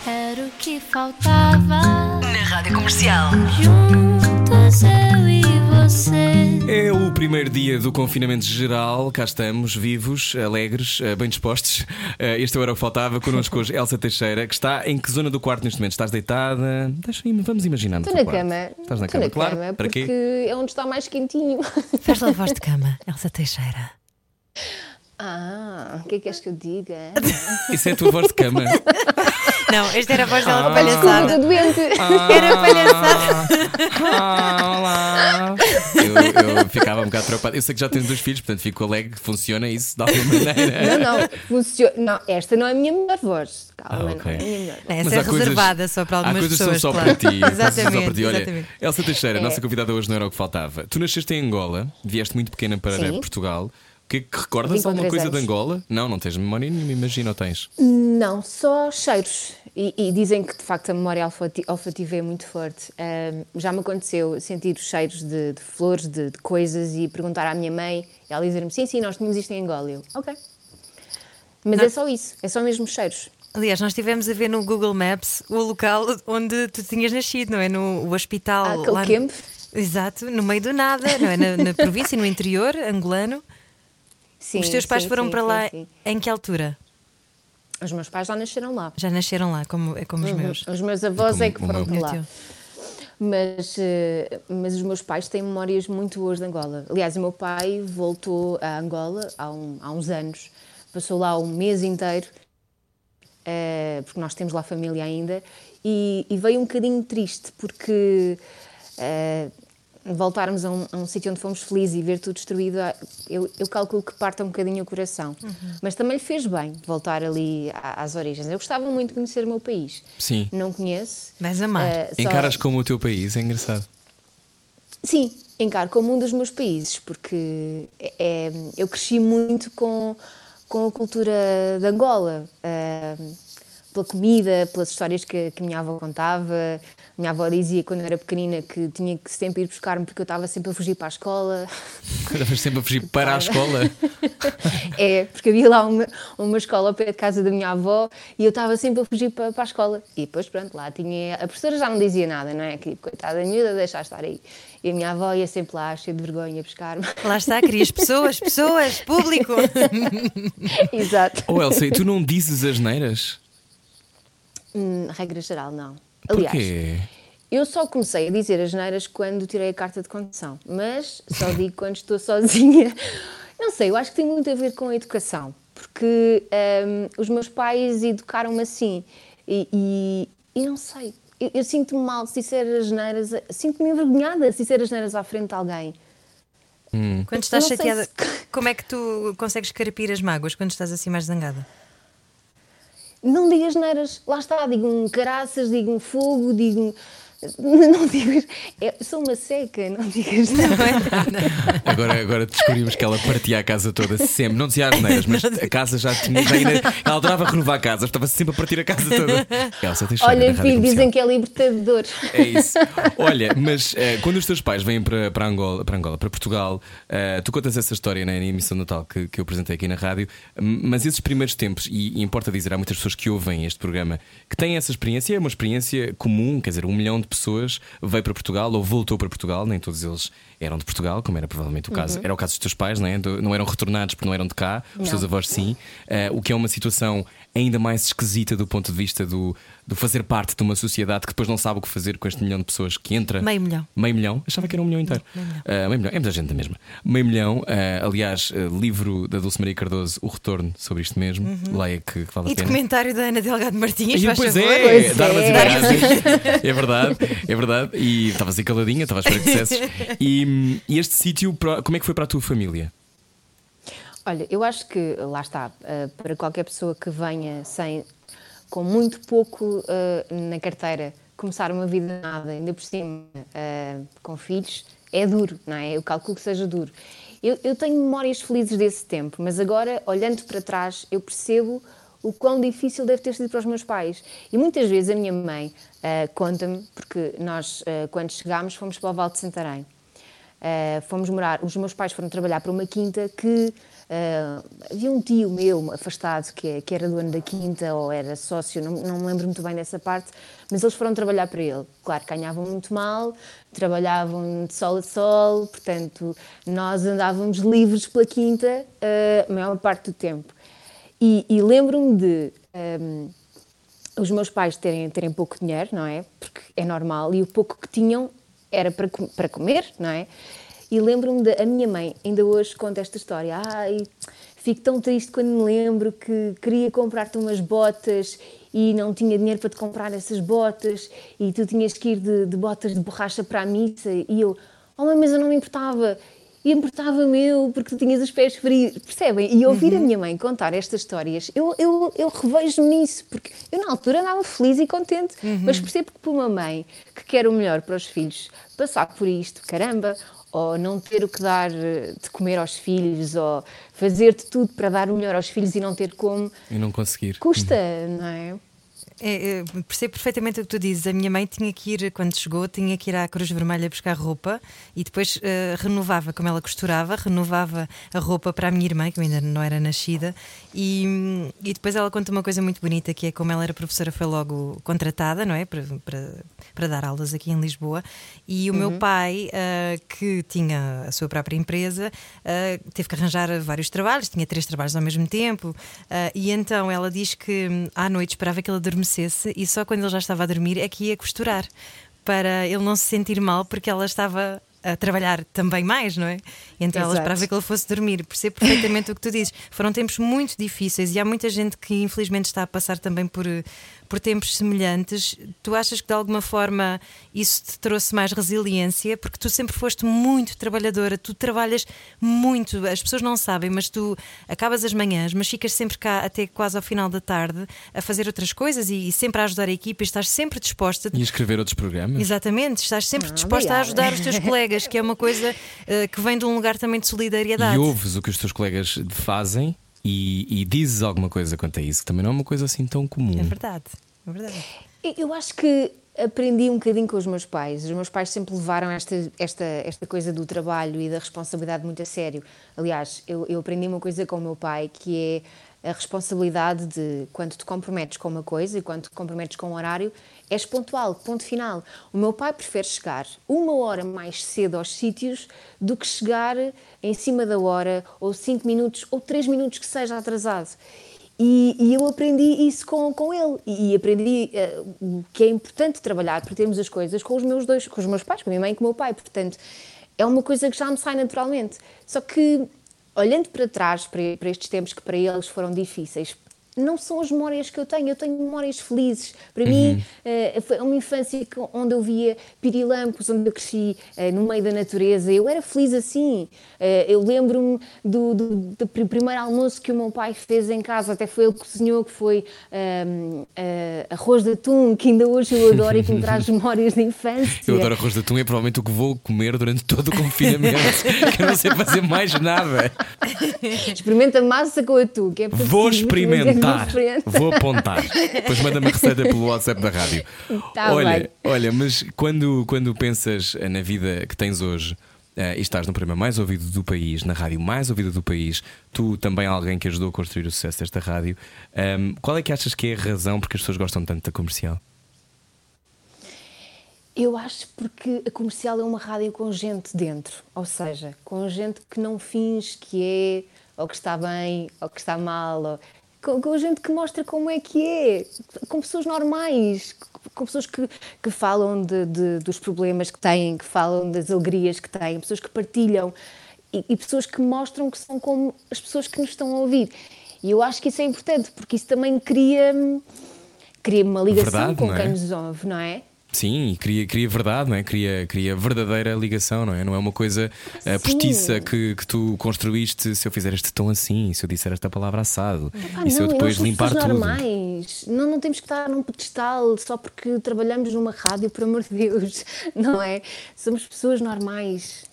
[SPEAKER 6] Era o que faltava.
[SPEAKER 5] Na rádio comercial.
[SPEAKER 6] Juntos eu e você.
[SPEAKER 1] É o primeiro dia do confinamento geral. Cá estamos, vivos, alegres, ah, bem dispostos. Ah, Este era o que faltava. Connosco hoje Elsa Teixeira, que está em que zona do quarto neste momento? Estás deitada? Deixa vamos imaginar.
[SPEAKER 4] Estou na
[SPEAKER 1] quarto.
[SPEAKER 4] cama.
[SPEAKER 1] Estás na
[SPEAKER 4] Estou
[SPEAKER 1] cama,
[SPEAKER 4] na
[SPEAKER 1] claro.
[SPEAKER 4] cama
[SPEAKER 1] Para
[SPEAKER 4] porque
[SPEAKER 1] quê?
[SPEAKER 4] é onde está mais quentinho.
[SPEAKER 2] Faz lá a voz de (laughs) cama, Elsa Teixeira.
[SPEAKER 4] Ah, o que é que queres que eu diga?
[SPEAKER 1] Isso é a tua voz de cama. (laughs)
[SPEAKER 2] Não, esta era a voz dela
[SPEAKER 1] Ah.
[SPEAKER 4] Desculpa,
[SPEAKER 2] palhaçada.
[SPEAKER 4] estou doente.
[SPEAKER 2] Era palhaçada.
[SPEAKER 1] Ah, olá. Eu, eu ficava um bocado preocupado. Eu sei que já tens dois filhos, portanto fico alegre que funciona isso de alguma (laughs) maneira.
[SPEAKER 4] Não, não, funciona. Não, esta não é a minha melhor voz. Calma,
[SPEAKER 1] Ah, ok.
[SPEAKER 4] não é a minha melhor voz.
[SPEAKER 2] Essa
[SPEAKER 1] Mas
[SPEAKER 2] é
[SPEAKER 1] há coisas-
[SPEAKER 2] reservada só para algumas
[SPEAKER 1] há coisas
[SPEAKER 2] pessoas.
[SPEAKER 1] que são só
[SPEAKER 2] claro.
[SPEAKER 1] para ti. são só
[SPEAKER 2] Exatamente.
[SPEAKER 1] para ti. Olha,
[SPEAKER 2] exatamente.
[SPEAKER 1] Elsa Teixeira,
[SPEAKER 4] É.
[SPEAKER 1] nossa convidada hoje não era o que faltava. Tu nasceste em Angola, vieste muito pequena para
[SPEAKER 4] Sim.
[SPEAKER 1] Portugal. Que que recordas alguma coisa de
[SPEAKER 4] anos.
[SPEAKER 1] Angola? Não, não tens memória nenhuma, imagino, ou tens?
[SPEAKER 4] Não, só cheiros. E, e dizem que de facto a memória olfati- olfativa é muito forte. Ahm, já me aconteceu sentir os cheiros de, de flores, de, de coisas e perguntar à minha mãe, e ela dizer-me: sim, sim, nós tínhamos isto em Angola. Eu, ok. Mas é só isso, é só mesmo cheiros.
[SPEAKER 2] Aliás, nós estivemos a ver no Google Maps o local onde tu tinhas nascido, não é? No o hospital.
[SPEAKER 4] Ah,
[SPEAKER 2] lá no-. Exato, no meio do nada, não é? Na, na província, no interior angolano.
[SPEAKER 4] Sim,
[SPEAKER 2] Os teus pais
[SPEAKER 4] sim,
[SPEAKER 2] foram
[SPEAKER 4] sim,
[SPEAKER 2] para
[SPEAKER 4] sim,
[SPEAKER 2] lá
[SPEAKER 4] sim.
[SPEAKER 2] em que altura?
[SPEAKER 4] Os meus pais já nasceram lá.
[SPEAKER 2] Já nasceram lá, como, é como os meus.
[SPEAKER 4] Os meus avós
[SPEAKER 1] como
[SPEAKER 4] é que foram para lá. Mas, eh, mas os meus pais têm memórias muito boas de Angola. Aliás, o meu pai voltou a Angola há, um- há uns anos, passou lá um mês inteiro, eh, porque nós temos lá família ainda, e, e veio um bocadinho triste, porque eh, voltarmos a um, a um sítio onde fomos felizes e ver tudo destruído, ah, eu, eu calculo que parta um bocadinho o coração. Mas também lhe fez bem voltar ali às origens. Eu gostava muito de conhecer o meu país.
[SPEAKER 1] Sim.
[SPEAKER 4] Não conheço.
[SPEAKER 2] Vais amar.
[SPEAKER 4] Só-
[SPEAKER 1] Encaras como o teu país, é engraçado.
[SPEAKER 4] Sim, encaro como um dos meus países, porque é- é- eu cresci muito com, com a cultura de Angola, ah, pela comida, pelas histórias que, que a minha avó contava. A minha avó dizia quando eu era pequenina que tinha que sempre ir buscar-me porque eu estava sempre a fugir para a escola.
[SPEAKER 1] Estavas sempre a fugir para a escola. (laughs)
[SPEAKER 4] É, porque havia lá uma, uma escola ao pé de casa da minha avó e eu estava sempre a fugir para, para a escola. E depois, pronto, lá tinha. A professora já não dizia nada, não é? Que coitada da miúda, deixa estar aí. E a minha avó ia sempre lá, cheia de vergonha, buscar-me.
[SPEAKER 2] Lá está, querias pessoas, pessoas, público. (laughs)
[SPEAKER 4] Exato.
[SPEAKER 1] Oh Elsa, e tu não dizes as neiras?
[SPEAKER 4] Hum, regra geral, não. Aliás,
[SPEAKER 1] Porquê?
[SPEAKER 4] eu só comecei a dizer as neiras quando tirei a carta de condução, mas só (laughs) digo quando estou sozinha. Não sei, eu acho que tem muito a ver com a educação, porque hum, os meus pais educaram-me assim e, e, e não sei, eu, eu sinto-me mal se disser as neiras, sinto-me envergonhada se disser as neiras à frente de alguém.
[SPEAKER 2] Quando estás chateada,
[SPEAKER 4] se-
[SPEAKER 2] como é que tu consegues carpir as mágoas quando estás assim mais zangada?
[SPEAKER 4] Não digo as neiras, lá está, digo um caraças, digo um fogo, digo. Não digo. É, sou uma seca, não digo as neiras.
[SPEAKER 1] Agora, agora descobrimos que ela partia a casa toda sempre, não dizia as neiras, mas a casa já tinha. já ainda- ela adorava renovar a casa, estava sempre a partir a casa toda. Elsa, tens
[SPEAKER 4] Olha, filho, dizem que é libertador.
[SPEAKER 1] É isso. Olha, mas eh, quando os teus pais vêm para, para, Angola, para Angola, para Portugal, eh, tu contas essa história né, na emissão Natal que, que eu apresentei aqui na rádio, mas esses primeiros tempos, e, e importa dizer, há muitas pessoas que ouvem este programa que têm essa experiência, é uma experiência comum, quer dizer, um milhão de pessoas veio para Portugal ou voltou para Portugal, nem todos eles eram de Portugal, como era provavelmente o caso. Era o caso dos teus pais, não, é? Não eram retornados porque não eram de cá, os teus avós sim. Eh, o que é uma situação ainda mais esquisita do ponto de vista do, do fazer parte de uma sociedade que depois não sabe o que fazer com este milhão de pessoas que entra.
[SPEAKER 2] Meio milhão.
[SPEAKER 1] Meio milhão? Achava que era um milhão inteiro.
[SPEAKER 2] meio milhão.
[SPEAKER 1] Ah, meio milhão. É muita gente da mesma. Meio milhão. ah, aliás, ah, livro da Dulce Maria Cardoso, O Retorno, sobre isto mesmo. Leia que, que vale
[SPEAKER 2] Uhum. E
[SPEAKER 1] a pena.
[SPEAKER 2] documentário da Ana Delgado Martins,
[SPEAKER 1] E
[SPEAKER 2] faz
[SPEAKER 1] pois
[SPEAKER 2] favor.
[SPEAKER 1] é,
[SPEAKER 4] Pois
[SPEAKER 1] armas e
[SPEAKER 4] é. (laughs)
[SPEAKER 1] É verdade, é verdade. E estava assim caladinha, estava à espera que dissesses. E, e este sítio, como é que foi para a tua família?
[SPEAKER 4] Olha, eu acho que, lá está, eh, para qualquer pessoa que venha sem, com muito pouco eh, na carteira, começar uma vida nada, ainda por cima, eh, com filhos, é duro, não é? Eu calculo que seja duro. Eu, eu tenho memórias felizes desse tempo, mas agora, olhando para trás, eu percebo o quão difícil deve ter sido para os meus pais. E muitas vezes a minha mãe eh, conta-me, porque nós, eh, quando chegámos, fomos para o Val de Santarém. Uh, fomos morar, os meus pais foram trabalhar para uma quinta que uh, havia um tio meu afastado que, que era dono da quinta ou era sócio, não, não me lembro muito bem dessa parte, mas eles foram trabalhar para ele. Claro, ganhavam muito mal, trabalhavam de sol a sol, portanto, nós andávamos livres pela quinta uh, a maior parte do tempo. E, e lembro-me de. um, os meus pais terem, terem pouco dinheiro, não é? Porque é normal, e o pouco que tinham era para, para comer, não é? E lembro-me da minha mãe, ainda hoje conta esta história. Ai, fico tão triste quando me lembro que queria comprar-te umas botas e não tinha dinheiro para te comprar essas botas e tu tinhas que ir de, de botas de borracha para a missa. E eu, oh mãe, mas eu não me importava. E importava-me eu, porque tu tinhas os pés frios, percebem? E ouvir a minha mãe contar estas histórias, eu, eu, eu revejo-me nisso, porque eu na altura andava feliz e contente, mas percebo que para uma mãe que quer o melhor para os filhos, passar por isto, caramba, ou não ter o que dar eh, de comer aos filhos, ou fazer de tudo para dar o melhor aos filhos e não ter como,
[SPEAKER 1] E não conseguir.
[SPEAKER 4] custa, não é?
[SPEAKER 2] É, é, percebo perfeitamente o que tu dizes. A minha mãe tinha que ir, quando chegou, tinha que ir à Cruz Vermelha buscar roupa e depois eh, renovava, como ela costurava, renovava a roupa para a minha irmã, que ainda não era nascida. E, e depois ela conta uma coisa muito bonita, que é como ela era professora, foi logo contratada, não é? Para, para, para dar aulas aqui em Lisboa. E o meu pai, ah, que tinha a sua própria empresa, ah, teve que arranjar vários trabalhos, tinha três trabalhos ao mesmo tempo. e então ela diz que hum, à noite esperava que ele adormecesse e só quando ele já estava a dormir é que ia costurar para ele não se sentir mal porque ela estava a trabalhar também mais, não é? Então ela
[SPEAKER 4] Exato.
[SPEAKER 2] esperava que ele fosse dormir. Percebo perfeitamente o que tu dizes. Foram tempos muito difíceis e há muita gente que infelizmente está a passar também por, eh, por tempos semelhantes. Tu achas que de alguma forma isso te trouxe mais resiliência? Porque tu sempre foste muito trabalhadora, tu trabalhas muito, as pessoas não sabem, mas tu acabas as manhãs, mas ficas sempre cá até quase ao final da tarde a fazer outras coisas e, e sempre a ajudar a equipa e estás sempre disposta.
[SPEAKER 1] E escrever outros programas?
[SPEAKER 2] Exatamente, estás sempre
[SPEAKER 4] Ah,
[SPEAKER 2] disposta a
[SPEAKER 4] obrigada.
[SPEAKER 2] ajudar os teus colegas, que é uma coisa eh, que vem de um lugar também de solidariedade.
[SPEAKER 1] E ouves o que os teus colegas fazem e, e dizes alguma coisa quanto a isso, que também não é uma coisa assim tão comum.
[SPEAKER 2] É verdade, é verdade.
[SPEAKER 4] Eu- acho que aprendi um bocadinho com os meus pais. Os meus pais sempre levaram esta, esta, esta coisa do trabalho e da responsabilidade muito a sério. Aliás, eu, eu aprendi uma coisa com o meu pai que é a responsabilidade de quando te comprometes com uma coisa e quando te comprometes com um horário, és pontual, ponto final. O meu pai prefere chegar uma hora mais cedo aos sítios do que chegar em cima da hora, ou cinco minutos, ou três minutos que seja atrasado. E, e eu aprendi isso com, com ele e, aprendi o que é importante trabalhar para termos as coisas com os meus dois, com os meus pais, com a minha mãe e com o meu pai. Portanto, é uma coisa que já me sai naturalmente. Só que, olhando para trás, para, para estes tempos que para eles foram difíceis, não são as memórias que eu tenho, eu tenho memórias felizes. Para mim, eh, foi uma infância que- onde eu via pirilampos, onde eu cresci eh, no meio da natureza. Eu era feliz assim. Eh, eu lembro-me do, do, do pr- primeiro almoço que o meu pai fez em casa, até foi ele que cozinhou, que foi ahm, eh, arroz de atum, que ainda hoje eu adoro e que me traz (laughs) memórias de infância.
[SPEAKER 1] Eu adoro arroz de atum, é provavelmente o que vou comer durante todo o confinamento, (laughs) que eu não sei fazer mais nada.
[SPEAKER 4] Experimenta massa com atum, que é
[SPEAKER 1] Vou
[SPEAKER 4] é
[SPEAKER 1] experimentar,
[SPEAKER 4] diferente.
[SPEAKER 1] vou apontar. Depois manda-me a receita pelo WhatsApp da rádio.
[SPEAKER 4] Tá
[SPEAKER 1] olha,
[SPEAKER 4] bem.
[SPEAKER 1] olha, mas quando, quando pensas na vida que tens hoje. eh, e estás no programa mais ouvido do país, na rádio mais ouvida do país, tu também alguém que ajudou a construir o sucesso desta rádio. Ahm, qual é que achas que é a razão porque as pessoas gostam tanto da comercial?
[SPEAKER 4] Eu acho porque a comercial é uma rádio com gente dentro, ou seja, com gente que não finge que é, ou que está bem, ou que está mal, ou... com, com gente que mostra como é que é, com pessoas normais, com pessoas que, que falam de, de, dos problemas que têm, que falam das alegrias que têm, pessoas que partilham e, e pessoas que mostram que são como as pessoas que nos estão a ouvir. E eu acho que isso é importante, porque isso também cria, cria uma ligação
[SPEAKER 1] Verdade,
[SPEAKER 4] com
[SPEAKER 1] é?
[SPEAKER 4] quem nos ouve, não é?
[SPEAKER 1] Sim, cria, cria verdade, não é? Cria, cria verdadeira ligação, não é? Não é uma coisa uh, postiça que, que tu construíste se eu fizer este tom assim, se eu disser esta palavra assado,
[SPEAKER 4] Ah,
[SPEAKER 1] e se eu
[SPEAKER 4] não,
[SPEAKER 1] depois
[SPEAKER 4] somos
[SPEAKER 1] limpar tudo.
[SPEAKER 4] normais. Não, não temos que estar num pedestal só porque trabalhamos numa rádio, por amor de Deus, (laughs) não é? Somos pessoas normais.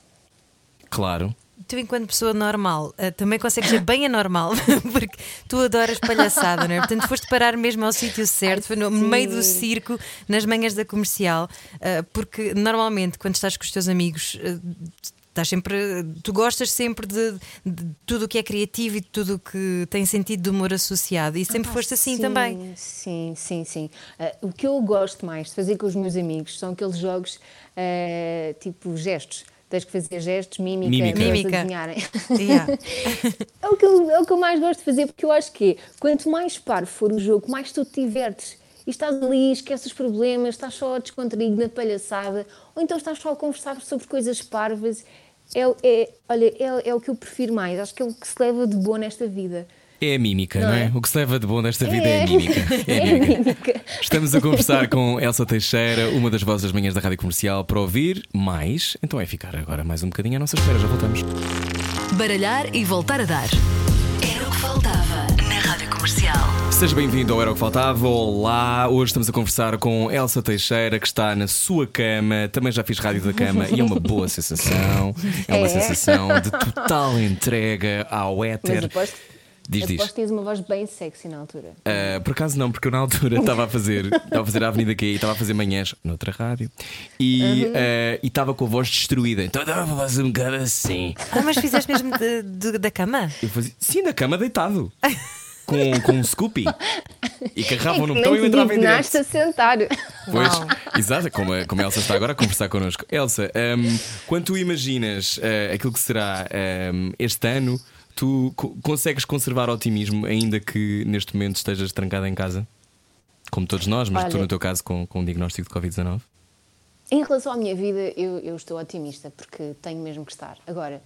[SPEAKER 1] Claro.
[SPEAKER 2] Tu, enquanto pessoa normal, eh, também consegues ser bem anormal, (laughs) porque tu adoras palhaçada, não é? Portanto, foste parar mesmo ao sítio certo, foi no meio do circo, nas manhãs da comercial, eh, porque normalmente, quando estás com os teus amigos. eh, Estás sempre, tu gostas sempre de, de tudo o que é criativo e de tudo o que tem sentido de humor associado, e sempre
[SPEAKER 4] Ah,
[SPEAKER 2] foste assim
[SPEAKER 4] sim,
[SPEAKER 2] também.
[SPEAKER 4] Sim, sim, sim. Ah, o que eu gosto mais de fazer com os meus amigos são aqueles jogos ah, tipo gestos. Tens que fazer gestos, mímica,
[SPEAKER 1] Mímica.
[SPEAKER 2] Mímica.
[SPEAKER 4] adivinharem.
[SPEAKER 2] Yeah. (laughs)
[SPEAKER 4] É o, que eu, é o que eu mais gosto de fazer, porque eu acho que é, quanto mais par for o jogo, mais tu te divertes. E estás ali, esqueces os problemas, estás só descontraído na palhaçada, ou então estás só a conversar sobre coisas parvas. É, é, olha, é, é o que eu prefiro mais, acho que é o que se leva de boa nesta vida.
[SPEAKER 1] É a mímica, não,
[SPEAKER 4] Não
[SPEAKER 1] é?
[SPEAKER 4] é?
[SPEAKER 1] O que se leva de bom desta vida é, a mímica. É a
[SPEAKER 4] É a
[SPEAKER 1] mímica.
[SPEAKER 4] mímica.
[SPEAKER 1] Estamos a conversar com Elsa Teixeira, uma das vozes das manhãs da Rádio Comercial, para ouvir mais. Então é ficar agora mais um bocadinho à nossa espera, já voltamos.
[SPEAKER 5] Baralhar e voltar a dar. Era o que faltava na Rádio Comercial.
[SPEAKER 1] Seja bem-vindo ao Era o que Faltava. Olá, hoje estamos a conversar com Elsa Teixeira, que está na sua cama. Também já fiz rádio da cama e é uma boa sensação. É uma
[SPEAKER 4] É.
[SPEAKER 1] sensação de total entrega ao
[SPEAKER 4] Mas
[SPEAKER 1] éter. Diz, diz.
[SPEAKER 4] aposto que tinhas uma voz bem sexy na altura.
[SPEAKER 1] Uh, por acaso não, porque eu na altura (laughs) estava a fazer estava a fazer a Avenida QI, estava a fazer manhãs noutra rádio e uh, e estava com a voz destruída, então estava a fazer um bocado assim.
[SPEAKER 2] Ah, mas fizeste mesmo de- de- da cama?
[SPEAKER 1] Eu fazia, sim, na cama deitado, com, com um Scoopy e carregavam no
[SPEAKER 4] Nem
[SPEAKER 1] botão e eu entrava em direto.
[SPEAKER 4] a sentar.
[SPEAKER 1] Pois,
[SPEAKER 2] Uau.
[SPEAKER 1] exato, como a, como a Elsa está agora a conversar connosco. Elsa, um, quando tu imaginas uh, aquilo que será um, este ano, tu co- consegues conservar otimismo, ainda que neste momento estejas trancada em casa? Como todos nós, mas tu
[SPEAKER 4] Olha-
[SPEAKER 1] no teu caso com, com um diagnóstico de Covid-19?
[SPEAKER 4] Em relação à minha vida, eu, eu estou otimista, porque tenho mesmo que estar. Agora,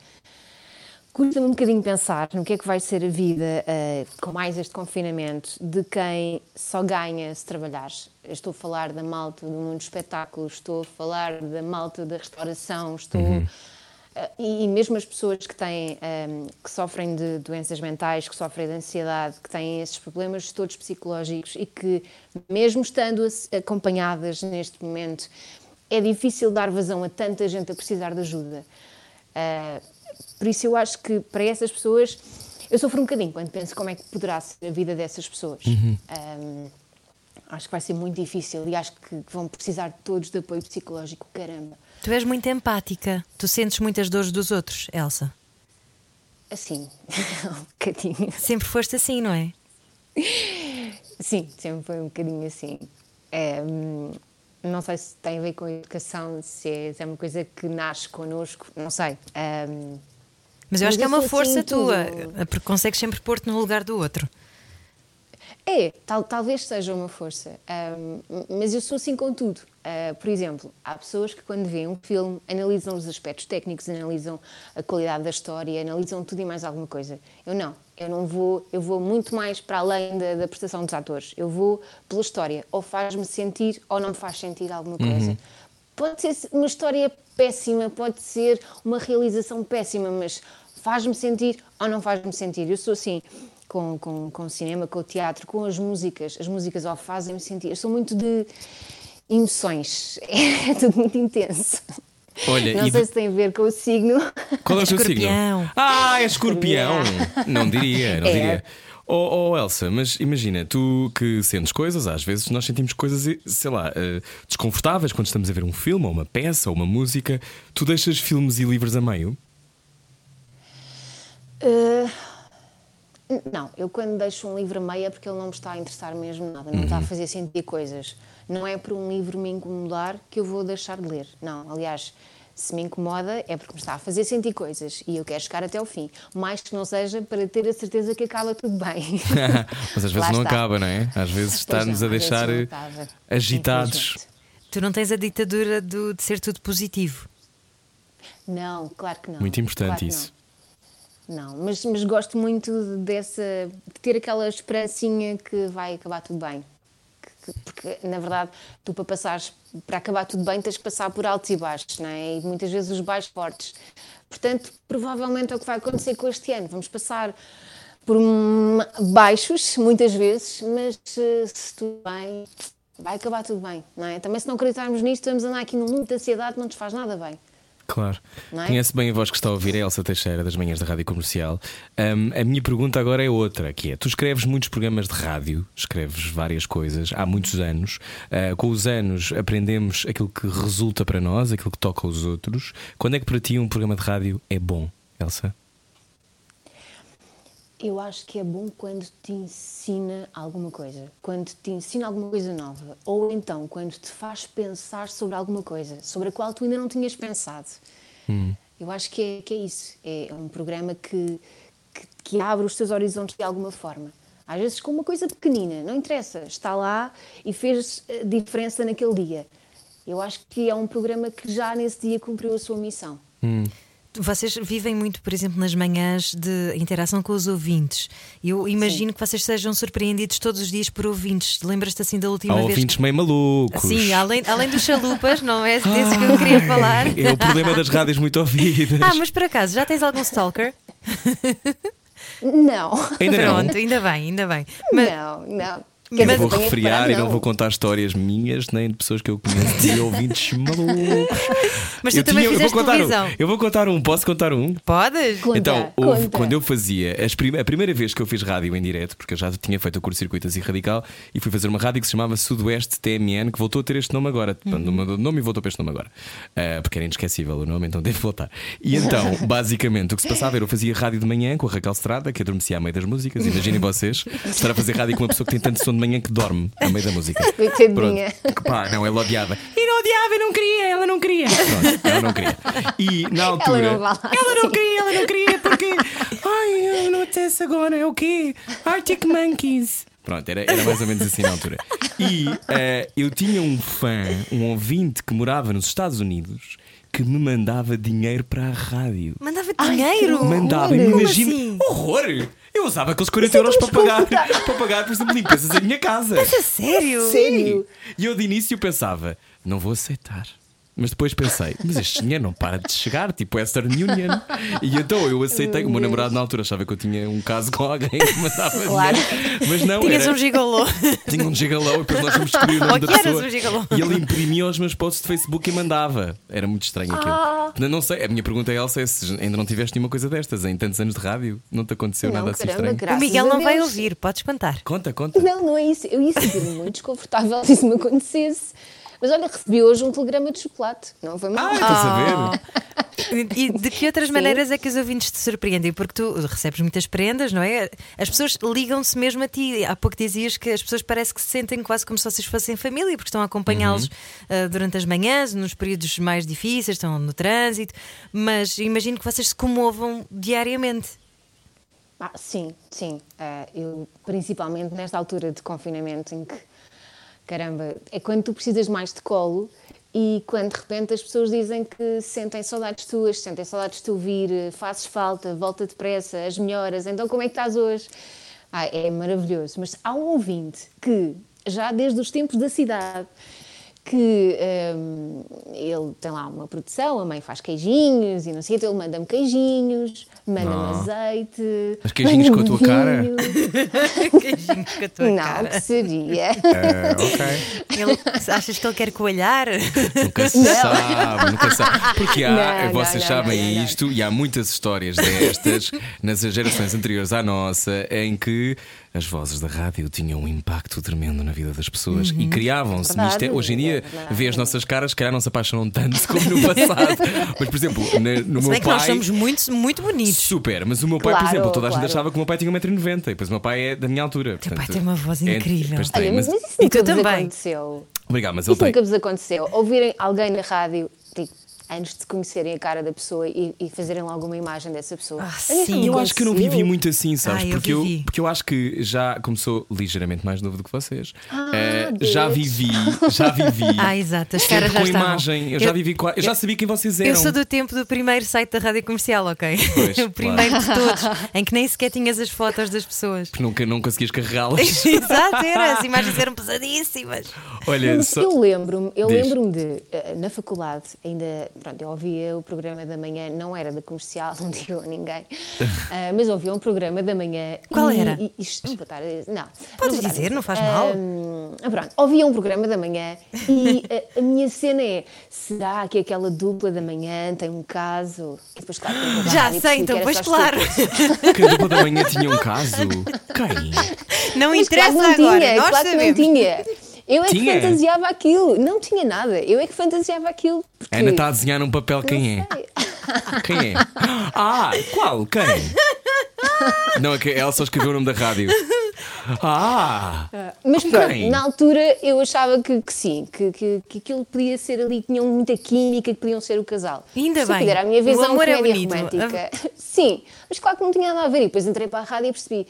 [SPEAKER 4] custa-me um bocadinho pensar no que é que vai ser a vida eh, com mais este confinamento de quem só ganha se trabalhar. Estou a falar da malta do mundo dos espetáculos, estou a falar da malta da restauração, estou. eh, e, e mesmo as pessoas que têm, ehm, que sofrem de doenças mentais, que sofrem de ansiedade, que têm esses problemas todos psicológicos e que, mesmo estando as- acompanhadas neste momento, é difícil dar vazão a tanta gente a precisar de ajuda. Ah, por isso eu acho que para essas pessoas eu sofro um bocadinho quando penso como é que poderá ser a vida dessas pessoas. Ah, acho que vai ser muito difícil e acho que vão precisar todos de apoio psicológico, caramba.
[SPEAKER 2] Tu és muito empática. Tu sentes muitas dores dos outros, Elsa.
[SPEAKER 4] Assim, (laughs) um bocadinho.
[SPEAKER 2] Sempre foste assim, não é?
[SPEAKER 4] Sim, sempre foi um bocadinho assim. É, não sei se tem a ver com a educação, se é, se é uma coisa que nasce connosco, não sei. Hum,
[SPEAKER 2] Mas eu acho
[SPEAKER 4] Mas
[SPEAKER 2] que é uma força
[SPEAKER 4] assim
[SPEAKER 2] tua,
[SPEAKER 4] tudo.
[SPEAKER 2] porque consegues sempre pôr-te no lugar do outro.
[SPEAKER 4] É, tal, talvez seja uma força, ahm, mas eu sou assim com tudo. Ah, por exemplo, há pessoas que quando veem um filme analisam os aspectos técnicos, analisam a qualidade da história, analisam tudo e mais alguma coisa. Eu não, eu não vou, eu vou muito mais para além da, da prestação dos atores. Eu vou pela história, ou faz-me sentir ou não me faz sentir alguma coisa. Pode ser uma história péssima, pode ser uma realização péssima, mas faz-me sentir ou não faz-me sentir. Eu sou assim com, com, com o cinema, com o teatro, com as músicas. As músicas ou fazem-me sentir. Eu sou muito de emoções. (laughs) É tudo muito intenso.
[SPEAKER 1] Olha,
[SPEAKER 4] não
[SPEAKER 1] e
[SPEAKER 4] sei
[SPEAKER 1] de-
[SPEAKER 4] se tem a ver com o signo.
[SPEAKER 1] Qual é o teu signo?
[SPEAKER 2] Escorpião.
[SPEAKER 1] Ah, é escorpião! (laughs) Não diria, não
[SPEAKER 4] É.
[SPEAKER 1] diria. Oh, oh, Elsa, mas imagina, tu que sentes coisas, às vezes nós sentimos coisas, sei lá, eh, desconfortáveis quando estamos a ver um filme, ou uma peça, ou uma música. Tu deixas filmes e livros a meio?
[SPEAKER 4] Uh, Não, eu quando deixo um livro a meio é porque ele não me está a interessar mesmo nada, não está a fazer sentir coisas. Não é por um livro me incomodar que eu vou deixar de ler. Não, aliás, se me incomoda é porque me está a fazer sentir coisas e eu quero chegar até ao fim. Mais que não seja para ter a certeza que acaba tudo bem. (laughs)
[SPEAKER 1] Mas às vezes
[SPEAKER 4] Lá
[SPEAKER 1] não
[SPEAKER 4] está.
[SPEAKER 1] acaba, não é? Às vezes está-nos a deixar agitados.
[SPEAKER 2] Tu não tens a ditadura do- de ser tudo positivo.
[SPEAKER 4] Não, claro que não.
[SPEAKER 1] Muito importante
[SPEAKER 4] Claro
[SPEAKER 1] isso.
[SPEAKER 4] Não, Não, mas, mas gosto muito dessa, de ter aquela esperancinha que vai acabar tudo bem. Que- que- Porque, na verdade, tu para passares, para acabar tudo bem, tens que passar por altos e baixos, não é? E muitas vezes os baixos fortes. Portanto, provavelmente é o que vai acontecer com este ano. Vamos passar por baixos, muitas vezes, mas eh, se tudo bem, vai acabar tudo bem, não é? Também se não acreditarmos nisto, vamos andar aqui num mundo de ansiedade não nos faz nada bem.
[SPEAKER 1] Claro.
[SPEAKER 4] É?
[SPEAKER 1] Conhece bem a voz que está a ouvir, é Elsa Teixeira, das manhãs da Rádio Comercial. Ahm, a minha pergunta agora é outra, que é: tu escreves muitos programas de rádio, escreves várias coisas há muitos anos. Ah, com os anos aprendemos aquilo que resulta para nós, aquilo que toca aos outros. Quando é que para ti um programa de rádio é bom, Elsa?
[SPEAKER 4] Eu acho que é bom quando te ensina alguma coisa, quando te ensina alguma coisa nova, ou então quando te faz pensar sobre alguma coisa, sobre a qual tu ainda não tinhas pensado. Eu acho que é, que é isso. É um programa que, que, que abre os teus horizontes de alguma forma. Às vezes com uma coisa pequenina, não interessa, está lá e fez eh, diferença naquele dia. Eu acho que é um programa que já nesse dia cumpriu a sua missão.
[SPEAKER 2] Vocês vivem muito, por exemplo, nas manhãs de interação com os ouvintes. Eu imagino que vocês sejam surpreendidos todos os dias por ouvintes. Lembras-te assim da última
[SPEAKER 1] Há
[SPEAKER 2] vez?
[SPEAKER 1] ouvintes meio malucos.
[SPEAKER 2] Sim, além, além dos chalupas, não é desse que eu queria falar.
[SPEAKER 1] É o problema das rádios muito ouvidas.
[SPEAKER 2] Ah, mas por acaso, já tens algum stalker?
[SPEAKER 4] Não,
[SPEAKER 1] Ainda não.
[SPEAKER 2] Pronto, ainda bem, ainda bem. Mas,
[SPEAKER 4] não, não.
[SPEAKER 1] Eu
[SPEAKER 4] Quer
[SPEAKER 1] não vou refriar e não vou contar histórias minhas nem de pessoas que eu conheço de ouvintes (laughs) malucos.
[SPEAKER 2] mas tu
[SPEAKER 1] Eu
[SPEAKER 2] também
[SPEAKER 1] tinha- eu vou
[SPEAKER 2] fizeste
[SPEAKER 1] contar
[SPEAKER 2] televisão.
[SPEAKER 1] um. Eu vou contar um, posso contar um?
[SPEAKER 2] Podes?
[SPEAKER 4] Conta,
[SPEAKER 1] então, houve- quando eu fazia as prime- a primeira vez que eu fiz rádio em direto, porque eu já tinha feito o curso de circuito assim radical e fui fazer uma rádio que se chamava Sudoeste TMN, que voltou a ter este nome agora.
[SPEAKER 2] Uhum.
[SPEAKER 1] Mudou de nome e voltou para este nome agora. Ah, porque era inesquecível o nome, então devo voltar. E então, (laughs) basicamente, o que se passava era eu fazia rádio de manhã com a Raquel Estrada, que adormecia à meio das músicas. Imaginem vocês estar a fazer rádio com uma pessoa que tem tanto sono de manhã que dorme a meio da música. (laughs)
[SPEAKER 4] Coitadinha.
[SPEAKER 1] Pá, não, ela odiava. E não odiava, eu não queria, ela não queria. Pronto, ela não queria. E na altura.
[SPEAKER 4] Ela não lá
[SPEAKER 1] ela não
[SPEAKER 4] assim.
[SPEAKER 1] queria, ela não queria, porque. Ai, eu não apetece agora, é o quê? Arctic Monkeys. Pronto, era, era mais ou menos assim na altura. E eh, eu tinha um fã, um ouvinte que morava nos Estados Unidos que me mandava dinheiro para a rádio.
[SPEAKER 2] Mandava dinheiro?
[SPEAKER 1] Mandava, imagina.
[SPEAKER 2] assim?
[SPEAKER 1] Horror! Eu usava aqueles 40 euros para pagar, (laughs) para pagar, por exemplo, limpezas da minha casa.
[SPEAKER 2] A sério?
[SPEAKER 4] Sério?
[SPEAKER 1] E eu de início pensava, não vou aceitar. Mas depois pensei, mas este dinheiro não para de chegar, tipo Western Union. E então eu aceitei. O meu namorado na altura achava que eu tinha um caso com alguém que me dava
[SPEAKER 4] Claro.
[SPEAKER 1] dinheiro. Mas não,
[SPEAKER 2] Tinhas
[SPEAKER 1] era,
[SPEAKER 2] um gigolô.
[SPEAKER 1] tinha um gigalão e depois nós fomos (laughs) descobrir o nome da
[SPEAKER 2] que eras
[SPEAKER 1] pessoa.
[SPEAKER 2] um gigolô.
[SPEAKER 1] E ele imprimia os meus posts de Facebook e mandava. Era muito estranho aquilo.
[SPEAKER 4] Ah.
[SPEAKER 1] Não, não sei, a minha pergunta é, Elsa, é se ainda não tiveste nenhuma coisa destas em tantos anos de rádio, não te aconteceu
[SPEAKER 4] Não,
[SPEAKER 1] nada assim
[SPEAKER 4] caramba,
[SPEAKER 1] estranho?
[SPEAKER 2] O Miguel não vai ouvir, podes contar.
[SPEAKER 1] Conta, conta.
[SPEAKER 4] Não, não é isso. Eu ia sentir-me muito desconfortável (laughs) se isso me acontecesse. Mas olha, recebi hoje um telegrama de chocolate. Não foi mal.
[SPEAKER 1] Ah, estás a ver?
[SPEAKER 2] E de que outras maneiras é que os ouvintes te surpreendem? Porque tu recebes muitas prendas, não é? As pessoas ligam-se mesmo a ti. Há pouco dizias que as pessoas parece que se sentem quase como se vocês fossem família, porque estão a acompanhá-los ah, durante as manhãs, nos períodos mais difíceis, estão no trânsito. Mas imagino que vocês se comovam diariamente.
[SPEAKER 4] Ah, sim, sim. Ah, eu, principalmente nesta altura de confinamento em que, caramba, é quando tu precisas mais de colo e quando de repente as pessoas dizem que sentem saudades tuas, sentem saudades de te ouvir, fazes falta, volta depressa, as melhoras, então como é que estás hoje? Ah, é maravilhoso. Mas há um ouvinte que, já desde os tempos da cidade, que hum, ele tem lá uma produção, a mãe faz queijinhos e não sei o que, ele manda-me queijinhos, manda-me
[SPEAKER 1] Não.
[SPEAKER 4] azeite.
[SPEAKER 1] Mas queijinhos com a tua cara?
[SPEAKER 4] vinho. (laughs) (laughs)
[SPEAKER 2] Queijinho com a tua
[SPEAKER 4] Não,
[SPEAKER 2] cara.
[SPEAKER 4] que seria.
[SPEAKER 1] É, ok. (laughs)
[SPEAKER 2] Ele- achas que ele quer coalhar?
[SPEAKER 1] Nunca se sabe, nunca se sabe. Porque há,
[SPEAKER 4] Não,
[SPEAKER 1] vocês
[SPEAKER 4] não, não,
[SPEAKER 1] sabem
[SPEAKER 4] não, não.
[SPEAKER 1] isto, e há muitas histórias destas nas gerações anteriores à nossa, em que as vozes da rádio tinham um impacto tremendo na vida das pessoas
[SPEAKER 2] Uhum.
[SPEAKER 1] e criavam-se
[SPEAKER 4] É
[SPEAKER 1] mistério. Hoje em dia,
[SPEAKER 4] é verdade.
[SPEAKER 1] vê as nossas caras, se calhar não se apaixonam tanto (laughs) como no passado. Mas, por exemplo, na- no
[SPEAKER 2] Se
[SPEAKER 1] meu
[SPEAKER 2] bem que
[SPEAKER 1] pai.
[SPEAKER 2] nós somos muito, muito bonitos.
[SPEAKER 1] Super, mas o meu pai, por
[SPEAKER 4] Claro,
[SPEAKER 1] exemplo, toda a gente achava que o meu pai tinha 1,90m e depois o meu pai é da minha altura.
[SPEAKER 2] Teu pai
[SPEAKER 1] portanto,
[SPEAKER 2] tem uma voz
[SPEAKER 1] é-
[SPEAKER 2] incrível.
[SPEAKER 1] pois tem,
[SPEAKER 4] Olha, mas,
[SPEAKER 1] mas-
[SPEAKER 4] isso
[SPEAKER 2] E
[SPEAKER 4] nunca
[SPEAKER 2] tu também.
[SPEAKER 4] aconteceu.
[SPEAKER 1] Obrigado, mas ele
[SPEAKER 4] Isso
[SPEAKER 1] tem.
[SPEAKER 4] nunca vos aconteceu. Ouvirem alguém na rádio, tipo, antes de conhecerem a cara da pessoa e, e fazerem logo uma imagem dessa pessoa.
[SPEAKER 2] Ah,
[SPEAKER 4] isso
[SPEAKER 2] sim.
[SPEAKER 1] Eu acho que eu não vivi muito assim, sabes?
[SPEAKER 2] Ah, eu
[SPEAKER 1] porque, eu, porque eu acho que já começou ligeiramente mais novo do que vocês.
[SPEAKER 4] Ah, Deus.
[SPEAKER 1] já vivi, já vivi. (laughs)
[SPEAKER 2] Ah, exato, as caras já
[SPEAKER 1] com
[SPEAKER 2] estavam.
[SPEAKER 1] imagem. Eu já vivi, eu já sabia quem vocês eram.
[SPEAKER 2] Eu sou do tempo do primeiro site da rádio comercial, ok?
[SPEAKER 1] Pois, (laughs)
[SPEAKER 2] o primeiro de todos, em que nem sequer tinhas as fotos das pessoas.
[SPEAKER 1] Porque nunca não conseguias carregá-las. (laughs)
[SPEAKER 2] Exato, era. As imagens eram pesadíssimas.
[SPEAKER 1] Olha,
[SPEAKER 4] Mas
[SPEAKER 1] só...
[SPEAKER 4] eu lembro-me, eu lembro-me de, eh, na faculdade, ainda, pronto, eu ouvia o programa da manhã, não era da comercial, (laughs) não digo a ninguém, (laughs) ah, mas ouvia um programa da manhã.
[SPEAKER 2] Qual
[SPEAKER 4] e,
[SPEAKER 2] era?
[SPEAKER 4] E, isto, não vou estar a dizer, não.
[SPEAKER 2] Podes
[SPEAKER 4] não
[SPEAKER 2] dizer, não faz
[SPEAKER 4] Ah,
[SPEAKER 2] mal.
[SPEAKER 4] ah, pronto, ouvia um programa da manhã e a, a minha cena é: será que aquela dupla da manhã tem um caso? E depois, claro, que eu vou
[SPEAKER 2] Já
[SPEAKER 4] e
[SPEAKER 2] sei, então,
[SPEAKER 4] que
[SPEAKER 2] pois claro.
[SPEAKER 1] que a dupla da manhã tinha um caso. (laughs) Quem?
[SPEAKER 2] Não
[SPEAKER 4] Mas
[SPEAKER 2] interessa
[SPEAKER 4] claro que não
[SPEAKER 2] agora,
[SPEAKER 4] tinha,
[SPEAKER 2] nós
[SPEAKER 4] claro que
[SPEAKER 2] sabemos.
[SPEAKER 4] não tinha. Eu é
[SPEAKER 1] Tinha?
[SPEAKER 4] que fantasiava aquilo. Não tinha nada. Eu é que fantasiava aquilo. Porque...
[SPEAKER 1] Ana está a desenhar num papel
[SPEAKER 4] Não
[SPEAKER 1] quem é?
[SPEAKER 4] sei. (laughs)
[SPEAKER 1] Quem é? Ah, qual? Quem? (laughs) Não, é que ela só escreveu o nome da rádio. Ah!
[SPEAKER 4] Mas pronto,
[SPEAKER 1] Quem?
[SPEAKER 4] na altura eu achava que, que sim, que, que, que aquilo podia ser ali, que tinham muita química, que podiam ser o casal.
[SPEAKER 2] Ainda
[SPEAKER 4] Estúpida,
[SPEAKER 2] bem.
[SPEAKER 4] Era a minha
[SPEAKER 2] O
[SPEAKER 4] visão
[SPEAKER 2] amor
[SPEAKER 4] de
[SPEAKER 2] é bonito.
[SPEAKER 4] romântica. (laughs) Sim, mas claro que não tinha nada a ver. E depois entrei para a rádio e percebi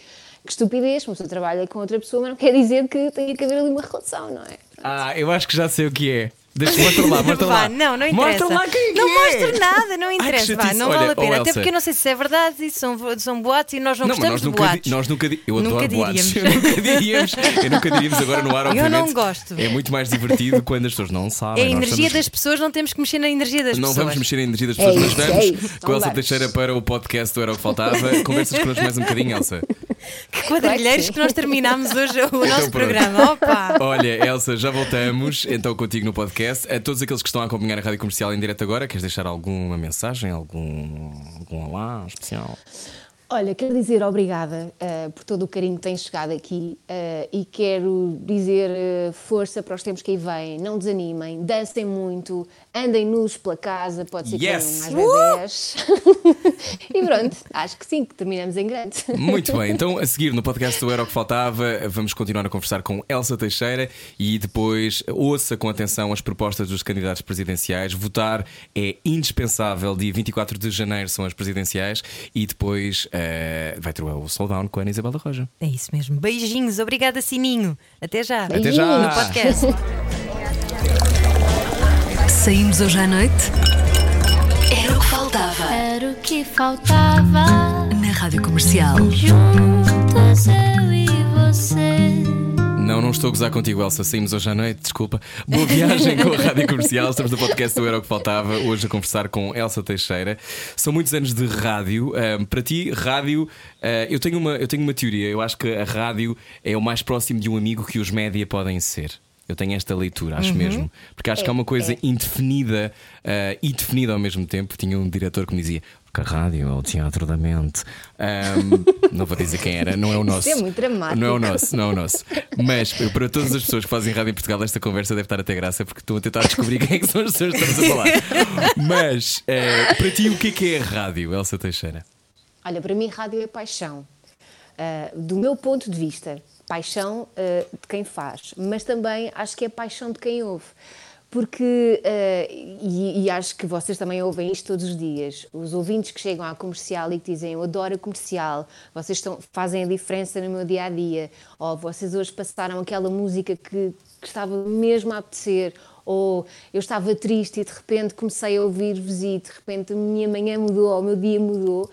[SPEAKER 4] que estupidez, uma pessoa trabalha com outra pessoa, mas não quer dizer que tenha que haver ali uma relação, não é?
[SPEAKER 1] Ah, eu acho que já sei o que é. Deixa, mostra lá, (laughs) mostra
[SPEAKER 2] Vá,
[SPEAKER 1] lá.
[SPEAKER 2] não, não interessa.
[SPEAKER 1] Mostra lá quem é que
[SPEAKER 2] não
[SPEAKER 1] é.
[SPEAKER 2] mostro nada, não
[SPEAKER 1] Ai,
[SPEAKER 2] interessa. Vá,
[SPEAKER 1] chatice.
[SPEAKER 2] não
[SPEAKER 1] Olha,
[SPEAKER 2] vale a pena.
[SPEAKER 1] oh,
[SPEAKER 2] Até porque eu não sei se é verdade, isso são, são boatos e nós não,
[SPEAKER 1] Não, mas
[SPEAKER 2] gostamos
[SPEAKER 1] nós
[SPEAKER 2] de boatos.
[SPEAKER 1] nós nunca Eu
[SPEAKER 2] Nunca
[SPEAKER 1] adoro boatos.
[SPEAKER 2] diríamos. (laughs)
[SPEAKER 1] Eu nunca diríamos. Eu nunca diríamos agora no ar,
[SPEAKER 2] Eu
[SPEAKER 1] obviamente.
[SPEAKER 2] não gosto.
[SPEAKER 1] É muito mais divertido quando as pessoas não sabem.
[SPEAKER 2] É a energia
[SPEAKER 1] estamos-
[SPEAKER 2] das pessoas, não temos que mexer na energia das
[SPEAKER 1] Não
[SPEAKER 2] pessoas.
[SPEAKER 1] vamos mexer na energia das
[SPEAKER 4] É
[SPEAKER 1] pessoas, mas
[SPEAKER 4] isso, é
[SPEAKER 1] vamos
[SPEAKER 4] isso.
[SPEAKER 1] com a Elsa. Teixeira para o podcast do Era o que Faltava. Conversas connosco mais um bocadinho, Elsa. (laughs)
[SPEAKER 2] Que quadrilheiros que nós terminámos hoje o nosso
[SPEAKER 1] Então pronto.
[SPEAKER 2] programa. Opa!
[SPEAKER 1] Olha, Elsa, já voltamos então contigo no podcast. A todos aqueles que estão a acompanhar a Rádio Comercial em direto agora, queres deixar alguma mensagem, algum, algum olá especial?
[SPEAKER 4] Olha, quero dizer obrigada eh, por todo o carinho que tem chegado aqui eh, e quero dizer eh, força para os tempos que aí vêm. Não desanimem, dancem muito, andem nus pela casa, pode ser
[SPEAKER 1] Yes!
[SPEAKER 4] que tenham mais bebés. (laughs) e pronto, acho que sim, que terminamos em grande.
[SPEAKER 1] Muito bem, então (laughs) a seguir no podcast do Era o que Faltava, vamos continuar a conversar com Elsa Teixeira e depois ouça com atenção as propostas dos candidatos presidenciais. Votar é indispensável, dia 24 de janeiro são as presidenciais e depois eh, vai ter o Slowdown com a Ana Isabel da Roja.
[SPEAKER 2] É isso mesmo. Beijinhos, obrigada Sininho. Até já.
[SPEAKER 1] Até já!
[SPEAKER 2] No podcast. (laughs)
[SPEAKER 5] Saímos hoje à noite? Era o que faltava
[SPEAKER 6] Era o que faltava.
[SPEAKER 5] na Rádio Comercial.
[SPEAKER 6] Juntos eu e você.
[SPEAKER 1] Não, não estou a gozar contigo, Elsa. Saímos hoje à noite, desculpa. Boa viagem com a Rádio Comercial. Estamos no podcast do Era o que Faltava. Hoje a conversar com Elsa Teixeira. São muitos anos de rádio. Ahm, para ti, rádio, ah, eu, tenho uma, eu tenho uma teoria. Eu acho que a rádio é o mais próximo de um amigo que os média podem ser. Eu tenho esta leitura, acho mesmo. Porque acho que é uma coisa indefinida ah, e definida ao mesmo tempo. Tinha um diretor que me dizia: que a rádio é o teatro da mente. Ahm, (laughs) não vou dizer quem era, não é o nosso.
[SPEAKER 4] é muito dramático.
[SPEAKER 1] Não é o nosso, não é o nosso. Mas para todas as pessoas que fazem rádio em Portugal, esta conversa deve estar até graça porque estão a tentar descobrir quem é que são as pessoas que estamos a falar. Mas eh, para ti, o que é que é rádio, Elsa Teixeira?
[SPEAKER 4] Olha, para mim, rádio é paixão. Ah, do meu ponto de vista, paixão ah, de quem faz, mas também acho que é paixão de quem ouve. Porque, ah, e, e acho que vocês também ouvem isto todos os dias, os ouvintes que chegam à comercial e que dizem eu adoro a comercial, vocês estão, fazem a diferença no meu dia a dia, ou vocês hoje passaram aquela música que, que estava mesmo a apetecer, ou eu estava triste e de repente comecei a ouvir-vos e de repente a minha manhã mudou, ou o meu dia mudou.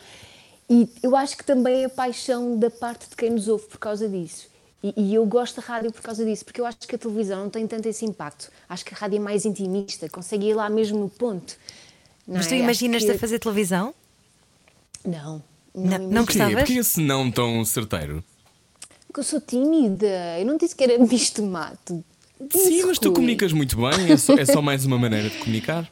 [SPEAKER 4] E eu acho que também é paixão da parte de quem nos ouve por causa disso. E, e eu gosto da rádio por causa disso, porque eu acho que a televisão não tem tanto esse impacto. Acho que a rádio é mais intimista, consegue ir lá mesmo no ponto. Não
[SPEAKER 2] Mas tu
[SPEAKER 4] é? Acho
[SPEAKER 2] imaginas-te
[SPEAKER 4] que-
[SPEAKER 2] a fazer televisão?
[SPEAKER 4] Não.
[SPEAKER 2] Não-
[SPEAKER 4] Não,
[SPEAKER 2] não? Gostavas?
[SPEAKER 1] Porquê esse não tão certeiro?
[SPEAKER 4] Porque eu sou tímida. Eu não disse que era de mato.
[SPEAKER 1] Sim, mas tu comunicas muito bem, é só, é só mais uma maneira de comunicar.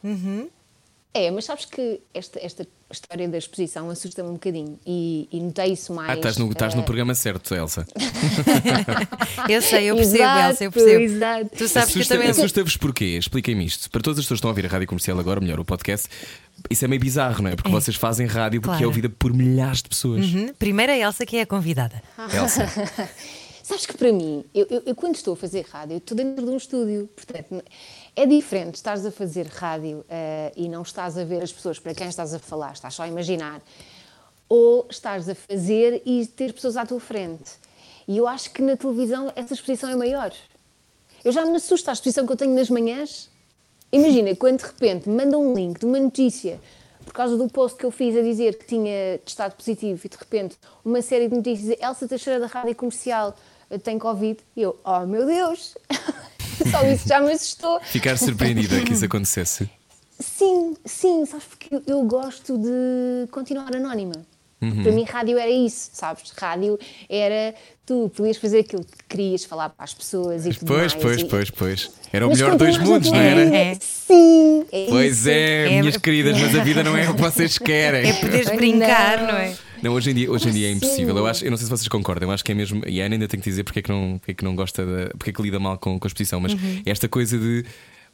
[SPEAKER 4] É, mas sabes que esta, esta história da exposição assusta-me um bocadinho e, e notei isso mais.
[SPEAKER 1] Ah, estás no, estás no
[SPEAKER 4] eh,
[SPEAKER 1] programa certo, Elsa. (laughs)
[SPEAKER 2] Eu sei, eu percebo,
[SPEAKER 4] Exato,
[SPEAKER 2] Elsa, eu percebo.
[SPEAKER 4] exato.
[SPEAKER 2] Tu sabes que eu
[SPEAKER 1] Assusta-
[SPEAKER 2] também.
[SPEAKER 1] Assusta-vos porquê? Expliquem-me isto. Para todas as pessoas que estão a ouvir a rádio comercial agora, melhor, o podcast, isso é meio bizarro, não é? Porque
[SPEAKER 2] É.
[SPEAKER 1] vocês fazem rádio porque
[SPEAKER 2] Claro.
[SPEAKER 1] é ouvida por milhares de pessoas.
[SPEAKER 2] Uhum. Primeiro a Elsa que é a convidada. (laughs)
[SPEAKER 1] Elsa,
[SPEAKER 4] Sabes que para mim, eu, eu- eu quando estou a fazer rádio, estou dentro de um estúdio. Portanto, é diferente estares a fazer rádio eh, e não estás a ver as pessoas para quem estás a falar, estás só a imaginar. Ou estás a fazer e ter pessoas à tua frente. E eu acho que na televisão essa exposição é maior. Eu já me assusto à exposição que eu tenho nas manhãs. Imagina, quando de repente me mandam um link de uma notícia por causa do post que eu fiz a dizer que tinha testado positivo e de repente uma série de notícias, Elsa Teixeira da Rádio Comercial tem Covid, e eu, oh meu Deus, (laughs) (laughs) só isso já me assustou.
[SPEAKER 1] ficar surpreendida que isso acontecesse.
[SPEAKER 4] Sim, sim, sabes porque eu- gosto de continuar anónima.
[SPEAKER 1] Uhum.
[SPEAKER 4] Para mim, rádio era isso, sabes? Rádio era tu podias fazer aquilo que querias, falar para as pessoas e tudo
[SPEAKER 1] Pois,
[SPEAKER 4] mais.
[SPEAKER 1] pois,
[SPEAKER 4] e-
[SPEAKER 1] pois, pois. Era o
[SPEAKER 4] Mas
[SPEAKER 1] melhor dois mundos, não era?
[SPEAKER 2] É.
[SPEAKER 4] Sim, é
[SPEAKER 1] Pois
[SPEAKER 4] isso.
[SPEAKER 1] é,
[SPEAKER 2] É-
[SPEAKER 1] minhas queridas, mas a vida não é o que vocês querem.
[SPEAKER 2] É poderes
[SPEAKER 4] Não.
[SPEAKER 2] brincar, não é?
[SPEAKER 1] Não, hoje em dia, hoje em dia é
[SPEAKER 4] Como
[SPEAKER 1] impossível. Eu, acho, eu não sei se vocês concordam, eu acho que é mesmo. E a Ana ainda tem que dizer porque é que não, porque é que não gosta, de, porque é que lida mal com, com a exposição, mas
[SPEAKER 2] Uhum.
[SPEAKER 1] esta coisa de.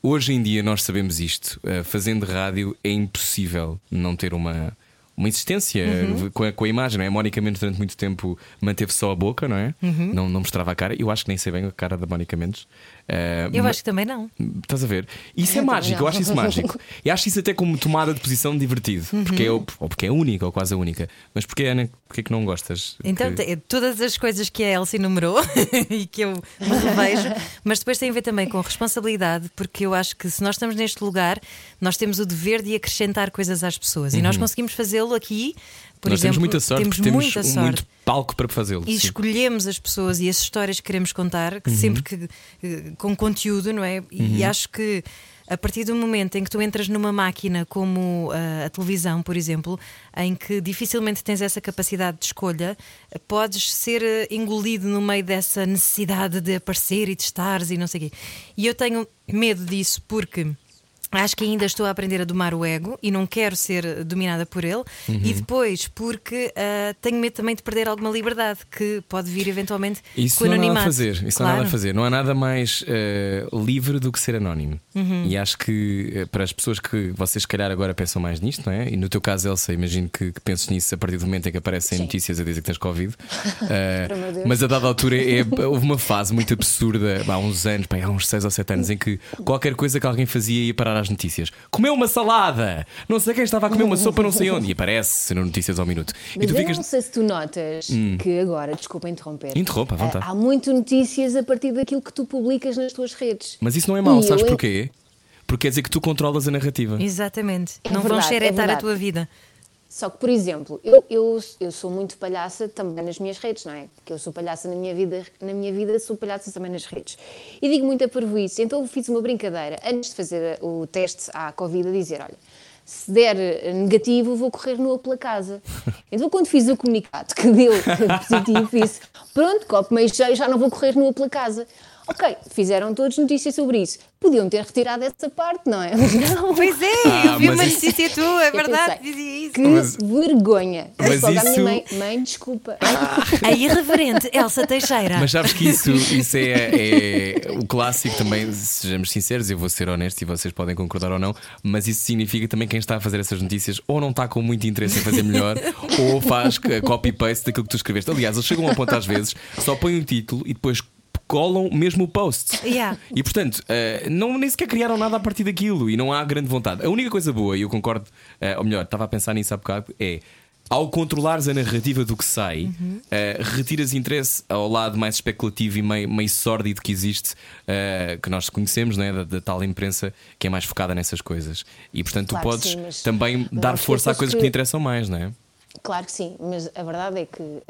[SPEAKER 1] Hoje em dia nós sabemos isto. eh, fazendo rádio é impossível não ter uma. Uma existência
[SPEAKER 2] Uhum.
[SPEAKER 1] com, a, com a imagem, não é? A Mónica Mendes durante muito tempo manteve só a boca, não é?
[SPEAKER 2] Uhum.
[SPEAKER 1] Não, não mostrava a cara. Eu acho que nem sei bem a cara da Mónica Mendes. Eh,
[SPEAKER 2] Eu acho que também não.
[SPEAKER 1] Estás a ver? Isso é
[SPEAKER 4] também
[SPEAKER 1] mágico, eu
[SPEAKER 4] não.
[SPEAKER 1] acho isso mágico. E acho isso até como tomada de posição divertido. Porque é, ou porque é única, ou quase a única. Mas porquê, Ana, porquê que não gostas?
[SPEAKER 2] Então, todas as coisas que a Elsie enumerou (laughs) e que eu me revejo, mas depois tem a ver também com responsabilidade, porque eu acho que se nós estamos neste lugar, nós temos o dever de acrescentar coisas às pessoas e nós conseguimos fazê-lo aqui. Por
[SPEAKER 1] Uhum. Nós
[SPEAKER 2] exemplo,
[SPEAKER 1] temos muita sorte,
[SPEAKER 2] temos
[SPEAKER 1] porque temos
[SPEAKER 2] muita sorte.
[SPEAKER 1] muito palco para fazê-lo.
[SPEAKER 2] E
[SPEAKER 1] sim.
[SPEAKER 2] escolhemos as pessoas e as histórias que queremos contar, que
[SPEAKER 1] Uhum.
[SPEAKER 2] sempre que eh, com conteúdo, não é? E acho que a partir do momento em que tu entras numa máquina como ah, a televisão, por exemplo, em que dificilmente tens essa capacidade de escolha, podes ser eh, engolido no meio dessa necessidade de aparecer e de estares e não sei o quê. E eu tenho medo disso porque. Acho que ainda estou a aprender a domar o ego e não quero ser dominada por ele.
[SPEAKER 1] Uhum.
[SPEAKER 2] E depois, porque ah, tenho medo também de perder alguma liberdade que pode vir eventualmente
[SPEAKER 1] Isso
[SPEAKER 2] com o
[SPEAKER 1] não há nada a
[SPEAKER 2] anonimato.
[SPEAKER 1] fazer. Isso não há nada a fazer. Não há nada mais eh, livre do que ser anónimo.
[SPEAKER 2] Uhum.
[SPEAKER 1] E acho que eh, para as pessoas que vocês, se calhar, agora pensam mais nisto, não é? E no teu caso, Elsa, imagino que, que penses nisso a partir do momento em que aparecem
[SPEAKER 4] Sim.
[SPEAKER 1] notícias a dizer que tens Covid. (laughs) Mas a dada altura é, houve uma fase muito absurda, há uns anos, pá, há uns 6 ou 7 anos, em que qualquer coisa que alguém fazia ia parar às notícias. Comeu uma salada! Não sei quem estava a comer uma sopa, não sei onde. E aparece nas notícias ao minuto. e
[SPEAKER 4] Mas
[SPEAKER 1] tu
[SPEAKER 4] eu
[SPEAKER 1] ficas.
[SPEAKER 4] não sei se tu notas que agora, desculpa interromper,
[SPEAKER 1] Interrompa, à vontade.
[SPEAKER 4] há muito notícias a partir daquilo que tu publicas nas tuas redes.
[SPEAKER 1] Mas isso não é mau,
[SPEAKER 4] E
[SPEAKER 1] sabes
[SPEAKER 4] eu-
[SPEAKER 1] porquê? Porque quer dizer que tu controlas a narrativa.
[SPEAKER 2] Exatamente.
[SPEAKER 4] É
[SPEAKER 2] não vão
[SPEAKER 4] verdade, é
[SPEAKER 2] xeretar a
[SPEAKER 4] verdade.
[SPEAKER 2] tua vida.
[SPEAKER 4] Só que, por exemplo, eu, eu, eu sou muito palhaça também nas minhas redes, não é? Porque eu sou palhaça na minha vida, na minha vida sou palhaça também nas redes. E digo muito a parvoíce. Então eu fiz uma brincadeira antes de fazer o teste à Covid a dizer, olha, se der negativo vou correr nua pela casa. (laughs) Então quando fiz o comunicado que deu (laughs) positivo, disse, pronto, copo meio cheio, já não vou correr nua pela casa. Ok, fizeram todos notícias sobre isso. Podiam ter retirado essa parte, não é? Mas não.
[SPEAKER 2] Pois é,
[SPEAKER 1] Ah,
[SPEAKER 2] eu vi uma
[SPEAKER 1] isso-
[SPEAKER 2] notícia tua, é verdade, dizia isso.
[SPEAKER 4] Que
[SPEAKER 1] Mas-
[SPEAKER 4] vergonha.
[SPEAKER 1] mas
[SPEAKER 4] à
[SPEAKER 1] isso-
[SPEAKER 4] minha mãe, mãe, desculpa.
[SPEAKER 2] A irreverente Elsa Teixeira.
[SPEAKER 1] Mas sabes que isso, isso é, é o clássico também, sejamos sinceros, eu vou ser honesto e vocês podem concordar ou não, mas isso significa também quem está a fazer essas notícias ou não está com muito interesse em fazer melhor (laughs) ou faz copy-paste daquilo que tu escreveste. Aliás, eles chegam a ponto às vezes, só põem o título e depois colam mesmo o post.
[SPEAKER 2] Yeah.
[SPEAKER 1] E portanto, eh, não, nem sequer criaram nada a partir daquilo e não há grande vontade. A única coisa boa, e eu concordo, eh, ou melhor, estava a pensar nisso há bocado, é. Ao controlares a narrativa do que sai, eh, retiras interesse ao lado mais especulativo e meio, meio sórdido que existe, eh, que nós conhecemos, né, da, da tal imprensa que é mais focada nessas coisas. E portanto,
[SPEAKER 4] Claro
[SPEAKER 1] tu podes
[SPEAKER 4] sim, mas
[SPEAKER 1] também dar força a coisas que...
[SPEAKER 4] que-
[SPEAKER 1] te interessam mais, não é?
[SPEAKER 4] Claro que sim, mas a verdade é que uh,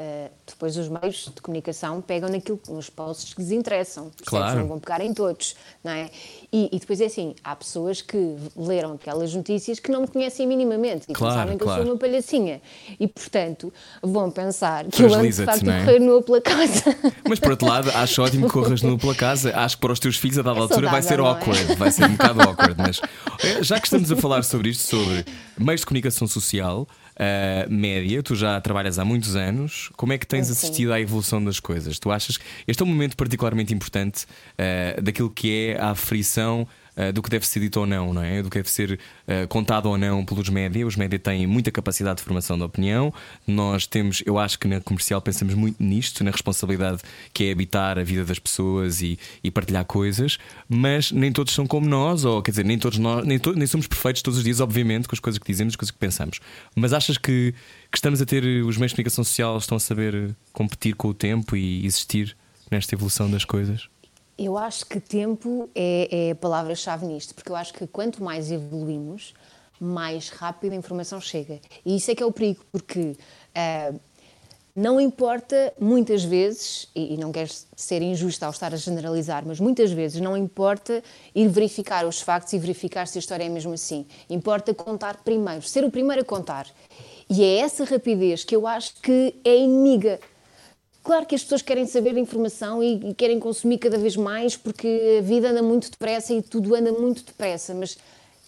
[SPEAKER 4] depois os meios de comunicação pegam naquilo, nos posts que lhes interessam.
[SPEAKER 1] Claro.
[SPEAKER 4] Não vão pegar em todos, não é? E, e depois é assim, há pessoas que leram aquelas notícias que não me conhecem minimamente e que
[SPEAKER 1] Claro,
[SPEAKER 4] não sabem que
[SPEAKER 1] claro.
[SPEAKER 4] eu sou uma palhacinha. E, portanto, vão pensar que eu ando de facto
[SPEAKER 1] é?
[SPEAKER 4] correr nua pela casa.
[SPEAKER 1] Mas por outro lado, acho ótimo que corras nu pela casa. Acho que para os teus filhos a dada
[SPEAKER 4] É
[SPEAKER 1] altura vai ser
[SPEAKER 4] é?
[SPEAKER 1] awkward, vai ser um bocado awkward. Mas eh, já que estamos a falar sobre isto, sobre meios de comunicação social, eh, média, tu já trabalhas há muitos anos. Como é que tens
[SPEAKER 4] Sim.
[SPEAKER 1] assistido à evolução das coisas? Tu achas que este é um momento particularmente importante eh, daquilo que é a aflição uh, do que deve ser dito ou não, não é? Do que deve ser uh, contado ou não pelos média. Os média têm muita capacidade de formação de opinião. Nós temos, eu acho que na comercial pensamos muito nisto, na responsabilidade que é habitar a vida das pessoas e, e partilhar coisas, mas nem todos são como nós, ou quer dizer, nem todos nós, nem, to- nem somos perfeitos todos os dias, obviamente, com as coisas que dizemos, as coisas que pensamos. Mas achas que, que estamos a ter os meios de comunicação social estão a saber competir com o tempo e existir nesta evolução das coisas?
[SPEAKER 4] Eu acho que tempo é, é a palavra-chave nisto, porque eu acho que quanto mais evoluímos, mais rápido a informação chega. E isso é que é o perigo, porque ah, não importa muitas vezes, e, e não quero ser injusta ao estar a generalizar, mas muitas vezes não importa ir verificar os factos e verificar se a história é mesmo assim. Importa contar primeiro, ser o primeiro a contar. E é essa rapidez que eu acho que é inimiga. Claro que as pessoas querem saber a informação e, e querem consumir cada vez mais porque a vida anda muito depressa e tudo anda muito depressa, mas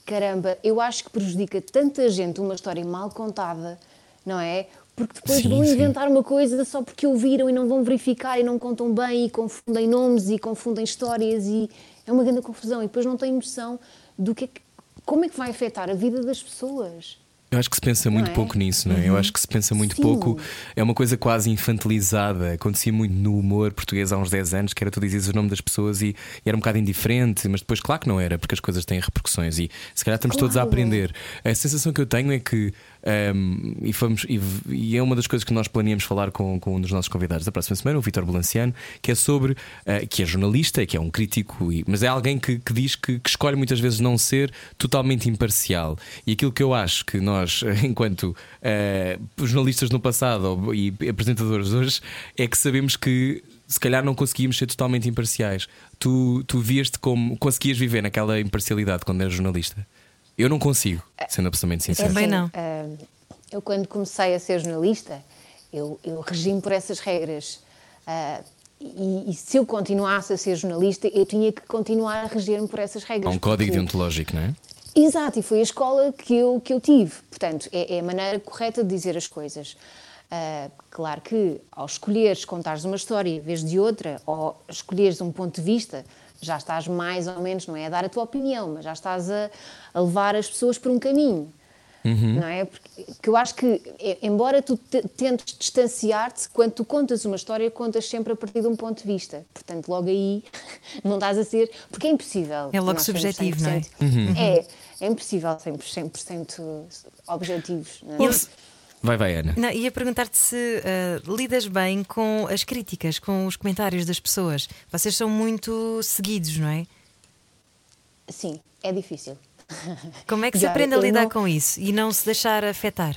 [SPEAKER 4] caramba, eu acho que prejudica tanta gente uma história mal contada, não é? Porque depois
[SPEAKER 1] Sim,
[SPEAKER 4] vão
[SPEAKER 1] sim.
[SPEAKER 4] inventar uma coisa só porque ouviram e não vão verificar e não contam bem e confundem nomes e confundem histórias e é uma grande confusão e depois não têm noção do que é que, como é que vai afetar a vida das pessoas.
[SPEAKER 1] Eu acho que se pensa muito
[SPEAKER 4] é?
[SPEAKER 1] pouco nisso, não é? Eu acho que se pensa muito
[SPEAKER 4] Sim.
[SPEAKER 1] pouco. É uma coisa quase infantilizada. Acontecia muito no humor português há uns 10 anos, que era tu dizes o nome das pessoas e, e era um bocado indiferente, mas depois, claro que não era, porque as coisas têm repercussões e se calhar estamos todos a
[SPEAKER 4] Claro.
[SPEAKER 1] aprender. A sensação que eu tenho é que. Hum, e, fomos, e, e é uma das coisas que nós planeamos falar com, com um dos nossos convidados da próxima semana, o Vitor Balanciano, que é sobre. ah, que é jornalista, que é um crítico, e- mas é alguém que, que diz que, que escolhe muitas vezes não ser totalmente imparcial. E aquilo que eu acho que nós, (laughs) enquanto ah, jornalistas no passado e apresentadores hoje, é que sabemos que se calhar não conseguíamos ser totalmente imparciais. Tu, tu vias-te como. conseguias viver naquela imparcialidade quando eras jornalista? Eu não consigo, sendo absolutamente sincero.
[SPEAKER 2] Também não.
[SPEAKER 4] ah, eu, quando comecei a ser jornalista, eu, eu regi-me por essas regras. Ah, e, e se eu continuasse a ser jornalista, eu tinha que continuar a reger-me por essas
[SPEAKER 1] Há
[SPEAKER 4] regras.
[SPEAKER 1] um código
[SPEAKER 4] porque-
[SPEAKER 1] deontológico, não é?
[SPEAKER 4] Exato, e foi a escola que eu, que eu tive. Portanto, é, é a maneira correta de dizer as coisas. Ah, claro que ao escolheres contares uma história em vez de outra, ou escolheres um ponto de vista, já estás mais ou menos, não é a dar a tua opinião, mas já estás a, a levar as pessoas por um caminho. Não é? Porque que eu acho que, embora tu te- tentes distanciar-te, quando tu contas uma história, contas sempre a partir de um ponto de vista. Portanto, logo aí (laughs) não estás a ser. Porque é impossível.
[SPEAKER 2] É logo subjetivo, não é?
[SPEAKER 4] 100%. É, é impossível sermos 100% objetivos. Não é?
[SPEAKER 1] Vai, vai, Ana.
[SPEAKER 2] Não, ia perguntar-te se ah, lidas bem com as críticas, com os comentários das pessoas. Vocês são muito seguidos, não é?
[SPEAKER 4] Sim, é difícil.
[SPEAKER 2] Como é que (laughs) se aprende a lidar
[SPEAKER 4] não-
[SPEAKER 2] com isso e não se deixar afetar?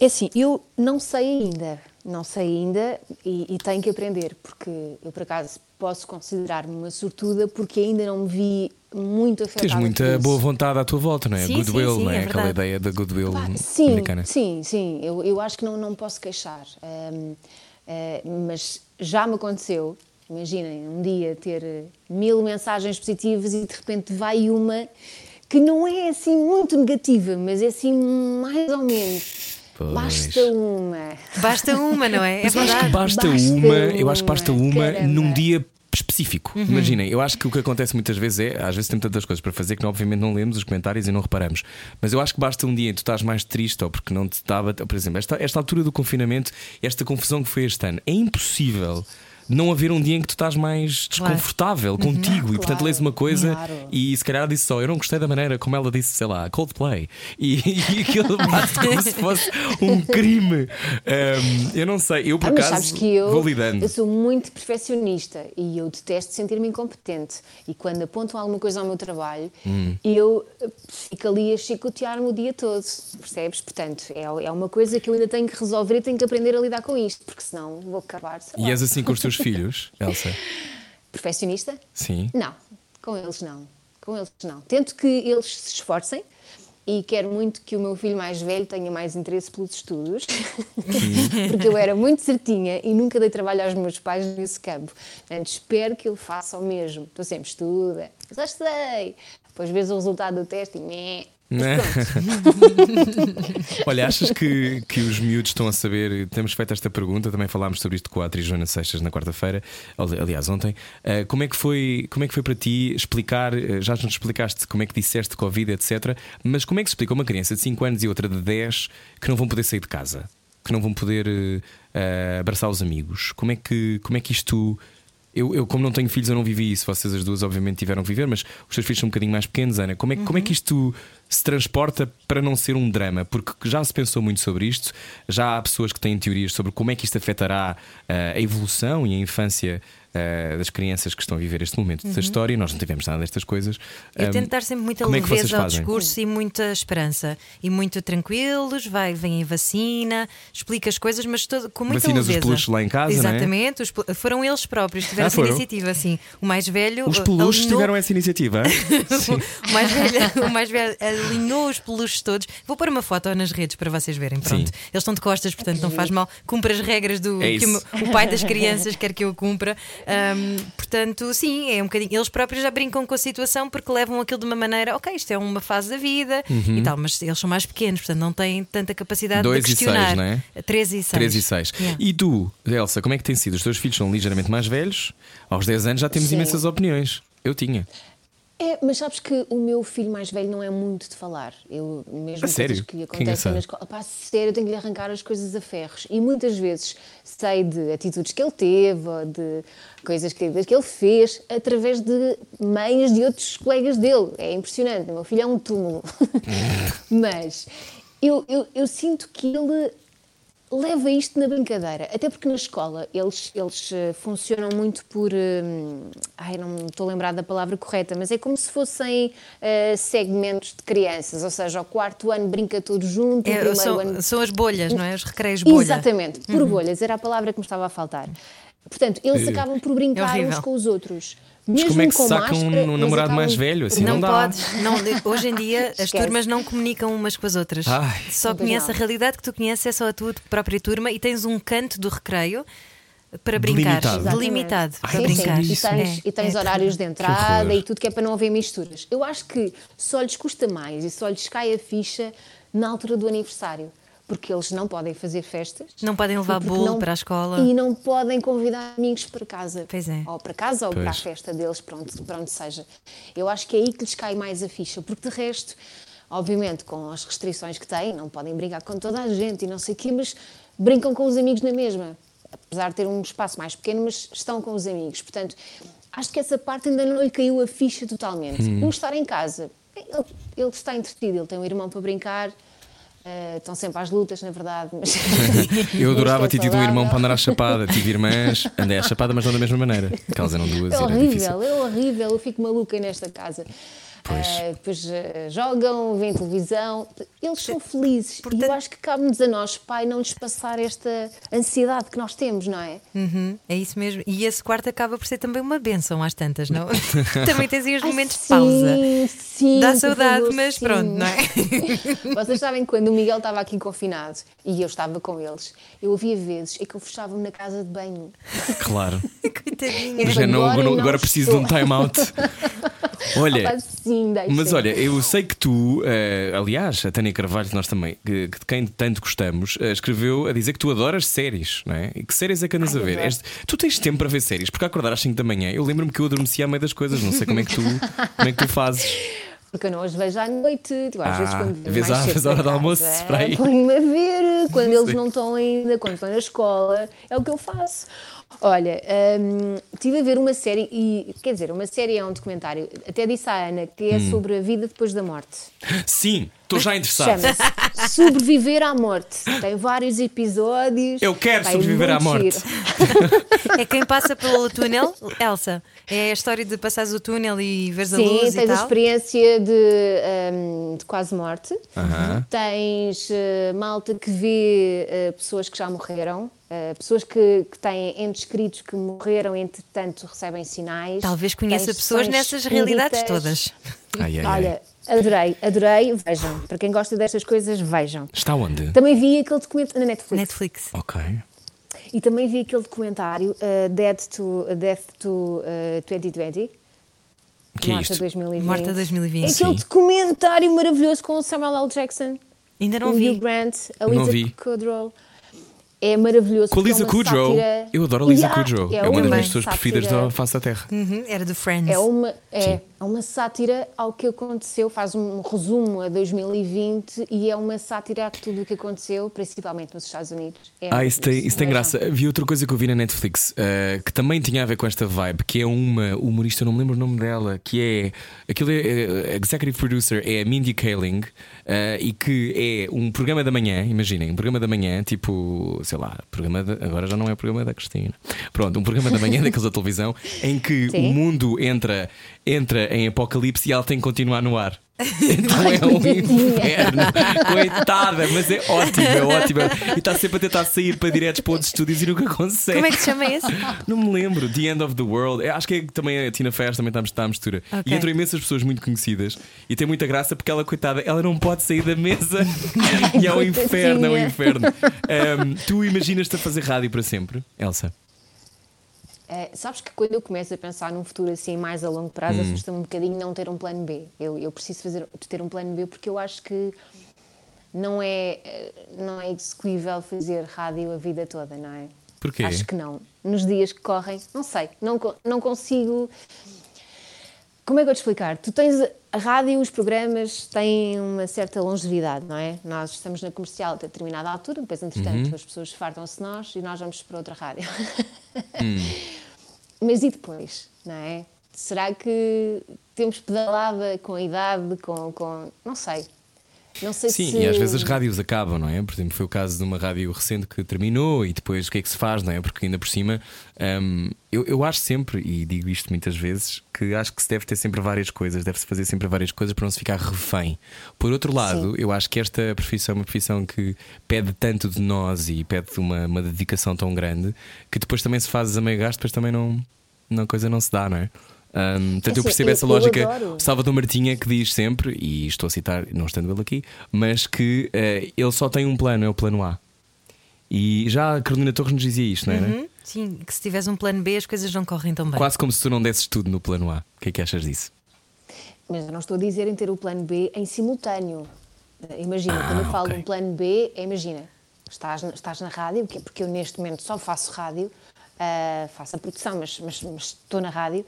[SPEAKER 4] É assim, eu não sei ainda, não sei ainda e, e tenho que aprender, porque eu por acaso posso considerar-me uma sortuda porque ainda não me vi muito afetada.
[SPEAKER 1] Tens muita
[SPEAKER 4] por isso.
[SPEAKER 1] boa vontade à tua volta, não é?
[SPEAKER 2] Sim,
[SPEAKER 1] goodwill,
[SPEAKER 2] sim, sim,
[SPEAKER 1] não é?
[SPEAKER 2] é
[SPEAKER 1] Aquela ideia da goodwill
[SPEAKER 4] Pá, sim,
[SPEAKER 1] americana.
[SPEAKER 4] sim, sim, eu, eu acho que não, não posso queixar. Hum, eh, mas já me aconteceu, imaginem, um dia ter eh, mil mensagens positivas e de repente vai uma que não é assim muito negativa, mas é assim mais ou menos.
[SPEAKER 1] Pois.
[SPEAKER 4] Basta uma.
[SPEAKER 2] Basta uma, não é? É
[SPEAKER 1] Mas eu acho que
[SPEAKER 2] verdade.
[SPEAKER 1] basta,
[SPEAKER 4] Basta
[SPEAKER 1] uma, eu acho que basta
[SPEAKER 4] uma,
[SPEAKER 1] uma
[SPEAKER 4] caramba.
[SPEAKER 1] num dia específico.
[SPEAKER 2] Uhum.
[SPEAKER 1] Imaginem, eu acho que o que acontece muitas vezes é, às vezes tem tantas coisas para fazer que obviamente não lemos os comentários e não reparamos. Mas eu acho que basta um dia em que tu estás mais triste ou porque não te estava, por exemplo, esta, esta altura do confinamento, esta confusão que foi este ano, é impossível não haver um dia em que tu estás mais
[SPEAKER 2] Claro.
[SPEAKER 1] desconfortável contigo e portanto
[SPEAKER 4] Claro,
[SPEAKER 1] lês uma coisa
[SPEAKER 4] claro.
[SPEAKER 1] e se calhar disse só, eu não gostei da maneira como ela disse, sei lá, Coldplay e, (laughs) e aquilo bate como se fosse um crime. Ahm, eu não sei, eu por
[SPEAKER 4] Ah,
[SPEAKER 1] acaso
[SPEAKER 4] sabes que eu,
[SPEAKER 1] vou lidando.
[SPEAKER 4] eu sou muito perfeccionista e eu detesto sentir-me incompetente. E quando apontam alguma coisa ao meu trabalho,
[SPEAKER 1] Hum.
[SPEAKER 4] eu fico ali a chicotear-me o dia todo, percebes? Portanto, é, é uma coisa que eu ainda tenho que resolver e tenho que aprender a lidar com isto, porque senão vou acabar.
[SPEAKER 1] E és assim com os teus (laughs) filhos, Elsa?
[SPEAKER 4] Perfeccionista?
[SPEAKER 1] Sim.
[SPEAKER 4] Não, com eles não. Com eles não. Tento que eles se esforcem e quero muito que o meu filho mais velho tenha mais interesse pelos estudos, (laughs) porque eu era muito certinha e nunca dei trabalho aos meus pais nesse campo. Portanto, espero que ele faça o mesmo. Estou sempre, estuda, já estudei. Depois vês o resultado do teste e meh.
[SPEAKER 1] Né? (laughs) Olha, achas que, que os miúdos estão a saber? Temos feito esta pergunta, também falámos sobre isto com a atriz Joana Seixas na quarta-feira, ali- aliás, ontem. Ah, como, é que foi, como é que foi para ti explicar? ah, Já nos explicaste como é que disseste Covid, etc. Mas como é que se explica uma criança de 5 anos e outra de 10 que não vão poder sair de casa? Que não vão poder ah, abraçar os amigos? Como é que, como é que isto. Eu, eu, como não tenho filhos, eu não vivi isso. Vocês as duas, obviamente, tiveram que viver, mas os teus filhos são um bocadinho mais pequenos, Ana. Como é, como é que isto se transporta para não ser um drama? Porque já se pensou muito sobre isto, já há pessoas que têm teorias sobre como é que isto afetará ah, a evolução e a infância ah, das crianças que estão a viver este momento da história. Nós não tivemos nada destas coisas.
[SPEAKER 2] Eu
[SPEAKER 1] Ah,
[SPEAKER 2] tento dar sempre muita
[SPEAKER 1] é
[SPEAKER 2] leveza ao
[SPEAKER 1] fazem?
[SPEAKER 2] discurso e muita esperança. E muito tranquilos, vai, vem a vacina, explica as coisas, mas todo, com muita
[SPEAKER 1] Vacinas os
[SPEAKER 2] leveza.
[SPEAKER 1] peluches lá em casa, é?
[SPEAKER 2] Exatamente, os pel- foram eles próprios que tiveram
[SPEAKER 1] Ah,
[SPEAKER 2] essa iniciativa. Assim. O mais velho.
[SPEAKER 1] Os
[SPEAKER 2] uh,
[SPEAKER 1] peluches
[SPEAKER 2] alinhou- (laughs)
[SPEAKER 1] tiveram essa iniciativa. (laughs)
[SPEAKER 2] o, mais velho, o mais velho alinhou os peluches todos. Vou pôr uma foto nas redes para vocês verem. Pronto.
[SPEAKER 1] Sim.
[SPEAKER 2] Eles estão de costas, portanto não faz mal. Cumpre as regras do
[SPEAKER 1] É
[SPEAKER 2] que o pai das crianças quer que eu cumpra. Ahm, portanto, sim, é um bocadinho. Eles próprios já brincam com a situação porque levam aquilo de uma maneira, ok, isto é uma fase da vida e tal, mas eles são mais pequenos, portanto não têm tanta capacidade
[SPEAKER 1] Uhum. Dois
[SPEAKER 2] de
[SPEAKER 1] e seis,
[SPEAKER 2] questionar.
[SPEAKER 1] não é?
[SPEAKER 2] 13 e 6.
[SPEAKER 1] 3 e 6.
[SPEAKER 2] Yeah.
[SPEAKER 1] E tu, Elsa, como é que tem sido? Os teus filhos são ligeiramente mais velhos. Aos 10 anos já temos
[SPEAKER 4] Sim.
[SPEAKER 1] imensas opiniões. Eu tinha.
[SPEAKER 4] É, mas sabes que o meu filho mais velho não é muito de falar. Eu, mesmo coisas que lhe acontecem na escola, pá, sério, eu tenho que lhe arrancar as coisas a ferros. E muitas vezes sei de atitudes que ele teve, ou de coisas que, que ele fez, através de meios de outros colegas dele. É impressionante. O meu filho é um túmulo. (laughs) mas eu, eu, eu sinto que ele leva isto na brincadeira, até porque na escola eles, eles eh, funcionam muito por. hum, ai, não estou a lembrar da palavra correta, mas é como se fossem eh, segmentos de crianças, ou seja, ao quarto ano brinca todos junto, o
[SPEAKER 2] É,
[SPEAKER 4] primeiro
[SPEAKER 2] são,
[SPEAKER 4] ano.
[SPEAKER 2] são as bolhas, não é? Os recreios bolha.
[SPEAKER 4] Exatamente, por bolhas, era a palavra que me estava a faltar. Portanto, eles acabam por brincar
[SPEAKER 2] horrível.
[SPEAKER 4] uns com os outros.
[SPEAKER 1] Mas
[SPEAKER 4] Mesmo
[SPEAKER 1] como é que se saca um-
[SPEAKER 4] máscara,
[SPEAKER 1] um namorado mais velho? Assim
[SPEAKER 2] não
[SPEAKER 1] não
[SPEAKER 2] podes. Não, hoje em dia as turmas não comunicam umas com as outras.
[SPEAKER 1] Ai.
[SPEAKER 2] Só conhece a realidade que tu conheces, é só a tua própria turma e tens um canto do recreio para brincar.
[SPEAKER 1] Delimitado.
[SPEAKER 2] Para
[SPEAKER 4] Sim,
[SPEAKER 2] brincar.
[SPEAKER 4] sim. E tens,
[SPEAKER 2] É,
[SPEAKER 4] e tens
[SPEAKER 2] é
[SPEAKER 4] horários de entrada e tudo que é para não haver misturas. Eu acho que só lhes custa mais e só lhes cai a ficha na altura do aniversário. Porque eles não podem fazer festas.
[SPEAKER 2] Não podem levar bolo
[SPEAKER 4] não-
[SPEAKER 2] para a escola.
[SPEAKER 4] E não podem convidar amigos para casa.
[SPEAKER 2] Pois é.
[SPEAKER 4] Ou para casa ou para a
[SPEAKER 1] Pois.
[SPEAKER 4] festa deles, pronto, para onde seja. Eu acho que é aí que lhes cai mais a ficha. Porque de resto, obviamente, com as restrições que têm, não podem brincar com toda a gente e não sei o quê, mas brincam com os amigos na mesma. Apesar de ter um espaço mais pequeno, mas estão com os amigos. Portanto, acho que essa parte ainda não lhe caiu a ficha totalmente.
[SPEAKER 1] Hum.
[SPEAKER 4] Um estar em casa, ele, ele está entretido, ele tem um irmão para brincar. Eh, estão sempre às lutas, na verdade. Mas (laughs)
[SPEAKER 1] Eu adorava ter tido um irmão para andar à chapada. Tive irmãs, andei à (laughs) chapada, mas não da mesma maneira. Eram duas
[SPEAKER 4] É
[SPEAKER 1] e
[SPEAKER 4] horrível, é horrível, eu fico maluca nesta casa.
[SPEAKER 1] Pois.
[SPEAKER 4] Eh, depois eh, jogam, veem televisão, eles são felizes. E
[SPEAKER 2] Portanto-
[SPEAKER 4] eu acho que cabe-nos a nós, pai, não lhes passar esta ansiedade que nós temos, não é?
[SPEAKER 2] Uhum, é isso mesmo. E esse quarto acaba por ser também uma benção às tantas, não? (laughs) também tens aí os
[SPEAKER 4] Ai,
[SPEAKER 2] momentos de
[SPEAKER 4] sim,
[SPEAKER 2] pausa.
[SPEAKER 4] Sim,
[SPEAKER 2] Dá
[SPEAKER 4] por
[SPEAKER 2] saudade,
[SPEAKER 4] favor,
[SPEAKER 2] mas
[SPEAKER 4] sim.
[SPEAKER 2] pronto, não é? (laughs)
[SPEAKER 4] Vocês sabem que quando o Miguel estava aqui confinado e eu estava com eles, eu havia vezes em que eu fechava-me na casa de banho.
[SPEAKER 1] Claro. (laughs)
[SPEAKER 2] Coitadinha.
[SPEAKER 1] Já não,
[SPEAKER 4] Agora não
[SPEAKER 1] agora preciso de um time-out. (laughs) Olha.
[SPEAKER 4] Opa, sim.
[SPEAKER 1] Mas olha, eu sei que tu, eh, aliás, a Tânia Carvalho, nós também, que, que de quem tanto gostamos, eh, escreveu a dizer que tu adoras séries, não é? E que séries é que andas
[SPEAKER 4] Ai,
[SPEAKER 1] a ver? És- tu tens tempo para ver séries, porque a acordar às 5 da manhã, eu lembro-me que eu adormecia à meio das coisas, não sei como é que tu, como é que tu fazes.
[SPEAKER 4] Porque eu não os vejo à noite, tipo, às
[SPEAKER 1] Ah,
[SPEAKER 4] vezes quando
[SPEAKER 1] vês
[SPEAKER 4] mais cedo
[SPEAKER 1] hora do almoço, aí.
[SPEAKER 4] Ponho-me a ver quando eles não estão ainda, quando estão na escola, é o que eu faço. Olha, hum, estive a ver uma série, e quer dizer, uma série é um documentário, até disse à Ana, que
[SPEAKER 1] Hum.
[SPEAKER 4] é sobre a vida depois da morte.
[SPEAKER 1] Sim, estou já interessado.
[SPEAKER 4] Sobreviver à Morte. Tem vários episódios.
[SPEAKER 1] Eu quero
[SPEAKER 4] é
[SPEAKER 1] sobreviver à morte.
[SPEAKER 4] giro. (laughs)
[SPEAKER 2] É quem passa pelo túnel, Elsa. É a história de passares o túnel e veres a
[SPEAKER 4] Sim,
[SPEAKER 2] luz
[SPEAKER 4] tens
[SPEAKER 2] e
[SPEAKER 4] a
[SPEAKER 2] tal.
[SPEAKER 4] experiência de, hum, de quase morte.
[SPEAKER 1] Aham.
[SPEAKER 4] Tens eh, malta que vê eh, pessoas que já morreram, eh, pessoas que, que têm entes queridos que morreram entretanto, recebem sinais.
[SPEAKER 2] Talvez conheça
[SPEAKER 4] Tens
[SPEAKER 2] pessoas nessas realidades todas.
[SPEAKER 1] Ai, ai, ai.
[SPEAKER 4] Olha, adorei, adorei. Vejam, para quem gosta destas coisas, vejam.
[SPEAKER 1] Está onde?
[SPEAKER 4] Também vi aquele documentário na Netflix.
[SPEAKER 2] Netflix.
[SPEAKER 1] Ok.
[SPEAKER 4] E também vi aquele documentário uh, Dead to, Death to uh, 2020.
[SPEAKER 1] Que é
[SPEAKER 4] Morta
[SPEAKER 1] isto?
[SPEAKER 4] 2020.
[SPEAKER 2] Morta 2020.
[SPEAKER 4] É aquele
[SPEAKER 1] Sim.
[SPEAKER 4] documentário maravilhoso com o Samuel L. Jackson,
[SPEAKER 2] Ainda não
[SPEAKER 4] o Hugh
[SPEAKER 2] vi.
[SPEAKER 4] Grant, a
[SPEAKER 1] Não
[SPEAKER 4] Lisa
[SPEAKER 1] vi.
[SPEAKER 4] Kudrow. É maravilhoso.
[SPEAKER 1] Com a Lisa
[SPEAKER 4] é uma
[SPEAKER 1] Kudrow.
[SPEAKER 4] sátira-
[SPEAKER 1] Eu adoro a Lisa
[SPEAKER 4] Yeah,
[SPEAKER 1] Kudrow. É, uma das
[SPEAKER 4] uma
[SPEAKER 1] minhas pessoas preferidas da face da Terra.
[SPEAKER 2] Uhum, era do Friends.
[SPEAKER 4] É uma, é, é uma sátira ao que aconteceu, faz um resumo a 2020 e é uma sátira a tudo o que aconteceu, principalmente nos Estados Unidos. É
[SPEAKER 1] Ah, isso tem, isso tem graça. Vi outra coisa que eu vi na Netflix eh, que também tinha a ver com esta vibe, que é uma humorista, não me lembro o nome dela, que é. Aquilo é, é executive producer, é a Mindy Kaling, eh, e que é um programa da manhã, imaginem, um programa da manhã, tipo, sei lá, programa de- agora já não é o programa da Cristina. Pronto, um programa da manhã (laughs) daqueles da televisão em que
[SPEAKER 4] Sim.
[SPEAKER 1] o mundo entra, entra em apocalipse e ela tem que continuar no ar. (laughs) Então é um inferno. Coitada, mas é ótimo, é ótimo. E está sempre a tentar sair para diretos para outros estúdios e nunca consegue.
[SPEAKER 2] Como é que se chama esse?
[SPEAKER 1] Não me lembro. The End of the World. Acho que é, também a Tina Ferris também está a à mistura.
[SPEAKER 2] Ok.
[SPEAKER 1] E entram imensas pessoas muito conhecidas. E tem muita graça porque ela, coitada, ela não pode sair da mesa. (laughs) e é um inferno, é um inferno. Ahm, tu imaginas-te a fazer rádio para sempre, Elsa?
[SPEAKER 4] É, sabes que quando eu começo a pensar num futuro assim mais a longo prazo,
[SPEAKER 1] Hum.
[SPEAKER 4] assusta-me um bocadinho não ter um plano B. Eu, eu preciso fazer, ter um plano B porque eu acho que não é, eh, não é execuível fazer rádio a vida toda, não é?
[SPEAKER 1] Porquê?
[SPEAKER 4] Acho que não. Nos dias que correm, não sei, não, não consigo. Como é que eu vou te explicar? Tu tens a rádio, os programas têm uma certa longevidade, não é? Nós estamos na comercial até determinada altura, depois, entretanto,
[SPEAKER 1] Uhum.
[SPEAKER 4] as pessoas fartam-se nós e nós vamos para outra rádio.
[SPEAKER 1] Hum. (laughs)
[SPEAKER 4] Mas e depois, não é? Será que temos pedalada com a idade, com. com não sei. Não sei
[SPEAKER 1] Sim,
[SPEAKER 4] se.
[SPEAKER 1] e às vezes as rádios acabam, não é? Por exemplo, foi o caso de uma rádio recente que terminou e depois o que é que se faz, não é? Porque ainda por cima, hum, eu, eu acho sempre, e digo isto muitas vezes, que acho que se deve ter sempre várias coisas, deve-se fazer sempre várias coisas para não se ficar refém. Por outro lado, eu acho que esta profissão é uma profissão que pede tanto de nós e pede uma, uma dedicação tão grande que depois também se faz a meio gasto, depois também não, não, a coisa não se dá, não é? Hum, portanto, eu
[SPEAKER 4] Assim,
[SPEAKER 1] percebo
[SPEAKER 4] eu-
[SPEAKER 1] essa
[SPEAKER 4] eu
[SPEAKER 1] lógica.
[SPEAKER 4] adoro.
[SPEAKER 1] Salvador Martinha que diz sempre, e estou a citar, não estando ele aqui, mas que eh, ele só tem um plano, é o plano A. E já a Carolina Torres nos dizia isto, não era?
[SPEAKER 2] Uhum, Sim, que se tiveres um plano B as coisas não correm tão bem.
[SPEAKER 1] Quase como se tu não desses tudo no plano A. O que é que achas disso?
[SPEAKER 4] Mas eu não estou a dizer em ter o plano B em simultâneo. Imagina,
[SPEAKER 1] Ah,
[SPEAKER 4] quando eu falo
[SPEAKER 1] ok.
[SPEAKER 4] de um plano B, é imagina, estás, na- estás na rádio, que é porque eu neste momento só faço rádio, ah, faço a produção, mas, mas- mas estou na rádio,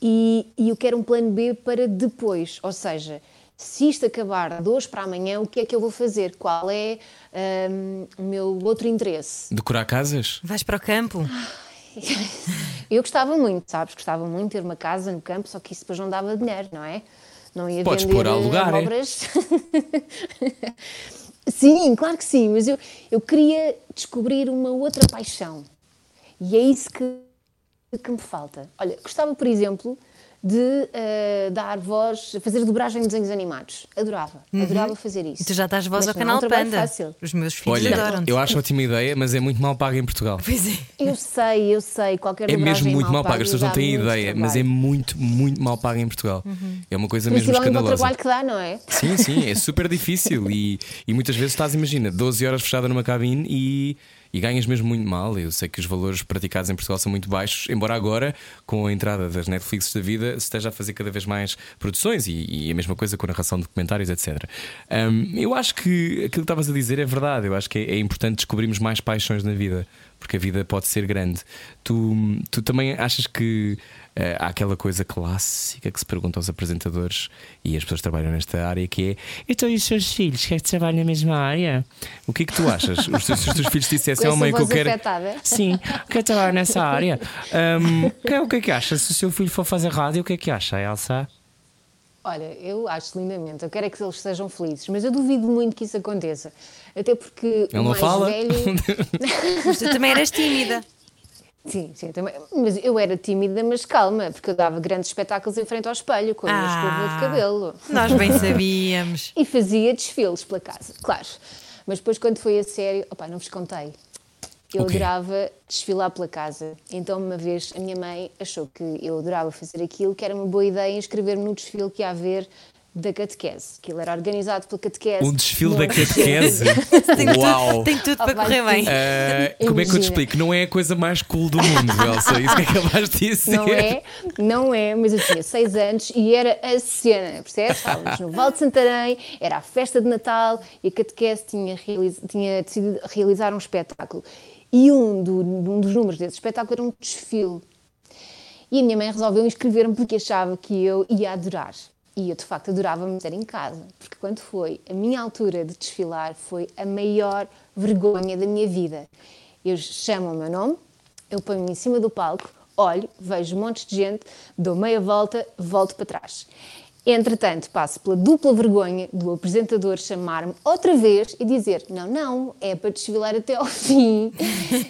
[SPEAKER 4] e, e eu quero um plano B para depois. Ou seja, se isto acabar de hoje para amanhã, o que é que eu vou fazer? Qual é ahm, o meu outro interesse?
[SPEAKER 1] Decorar casas?
[SPEAKER 2] Vais para o campo? (laughs)
[SPEAKER 4] Eu gostava muito, sabes? Gostava muito de ter uma casa no campo, só que isso depois não dava dinheiro, não é? Não ia
[SPEAKER 1] Podes
[SPEAKER 4] vender
[SPEAKER 1] pôr a alugar, é?
[SPEAKER 4] obras. (laughs) sim, claro que sim, mas eu, eu queria descobrir uma outra paixão. E é isso que, que me falta. Olha, gostava, por exemplo, de eh, dar voz, fazer dobragem de desenhos animados. Adorava, adorava fazer isso.
[SPEAKER 2] E tu já estás voz
[SPEAKER 4] Mas
[SPEAKER 2] ao
[SPEAKER 4] é um
[SPEAKER 2] canal
[SPEAKER 4] trabalho
[SPEAKER 2] Panda.
[SPEAKER 4] fácil.
[SPEAKER 2] Os meus filhos
[SPEAKER 1] Olha,
[SPEAKER 2] adoram-te.
[SPEAKER 1] eu acho ótima ideia, mas é muito mal paga em Portugal.
[SPEAKER 2] Pois é.
[SPEAKER 4] Eu sei, eu sei, qualquer
[SPEAKER 1] É mesmo muito mal
[SPEAKER 4] paga
[SPEAKER 1] as pessoas não têm ideia, mas é
[SPEAKER 4] trabalho.
[SPEAKER 1] muito, muito mal paga em Portugal. É uma coisa mesmo
[SPEAKER 4] Principalmente o
[SPEAKER 1] escandalosa.
[SPEAKER 4] trabalho que dá, não é?
[SPEAKER 1] Sim, sim, é super difícil e, e muitas vezes estás, imagina, 12 horas fechada numa cabine e, e ganhas mesmo muito mal. Eu sei que os valores praticados em Portugal são muito baixos, embora agora, com a entrada das Netflix da vida, se esteja a fazer cada vez mais produções e, e a mesma coisa com a narração de documentários, etc. Hum, eu acho que aquilo que estavas a dizer é verdade. Eu acho que é, é importante descobrirmos mais paixões na vida porque a vida pode ser grande. Tu, tu também achas que eh, há aquela coisa clássica que se pergunta aos apresentadores e as pessoas que trabalham nesta área que é então e os seus filhos que é que trabalham na mesma área? O que é que tu achas? Os teus, se os teus filhos dissessem ao meio que eu quero.
[SPEAKER 4] afetada.
[SPEAKER 1] Sim, quero trabalhar nessa área. Ahm, que- o que é que acha? Se o seu filho for fazer rádio, o que é que acha, Elsa?
[SPEAKER 4] Olha, eu acho lindamente. Eu quero é que eles sejam felizes, mas eu duvido muito que isso aconteça. Até porque
[SPEAKER 1] Ele
[SPEAKER 4] o
[SPEAKER 1] não
[SPEAKER 4] mais
[SPEAKER 1] fala?
[SPEAKER 4] velho. (laughs)
[SPEAKER 2] Mas tu também eras tímida.
[SPEAKER 4] Sim, sim, também. Mas eu era tímida, mas calma, porque eu dava grandes espetáculos em frente ao espelho com a minha escova de cabelo.
[SPEAKER 2] Nós bem sabíamos. (laughs)
[SPEAKER 4] E fazia desfiles pela casa, claro. Mas depois, quando foi a sério, opá, não vos contei. Eu
[SPEAKER 1] O quê?
[SPEAKER 4] adorava desfilar pela casa. Então, uma vez, a minha mãe achou que eu adorava fazer aquilo, que era uma boa ideia inscrever-me no desfile que ia haver da catequese. Aquilo era organizado pela catequese.
[SPEAKER 1] Um desfile
[SPEAKER 4] Não
[SPEAKER 1] da
[SPEAKER 4] era-
[SPEAKER 1] catequese? (laughs)
[SPEAKER 2] Tem tudo,
[SPEAKER 1] Uau!
[SPEAKER 2] tem tudo para
[SPEAKER 4] Oh, vai
[SPEAKER 2] correr bem.
[SPEAKER 1] Ah, como é que eu te explico? Não é a coisa mais cool do mundo, Elsa. Isso que é capaz de dizer.
[SPEAKER 4] Não é, não é, mas eu tinha seis anos e era a cena, percebes? Estávamos no Val de Santarém, era a festa de Natal e a catequese tinha, realiz- tinha decidido realizar um espetáculo. E um, do- um dos números desse espetáculo era um desfile. E a minha mãe resolveu inscrever-me porque achava que eu ia adorar. E eu, de facto, adorava me ter em casa. Porque quando foi a minha altura de desfilar, foi a maior vergonha da minha vida. Eu chamo o meu nome, eu ponho-me em cima do palco, olho, vejo montes de gente, dou meia volta, volto para trás. Entretanto, passo pela dupla vergonha do apresentador chamar-me outra vez e dizer: Não, não, é para desfilar até ao (laughs) fim.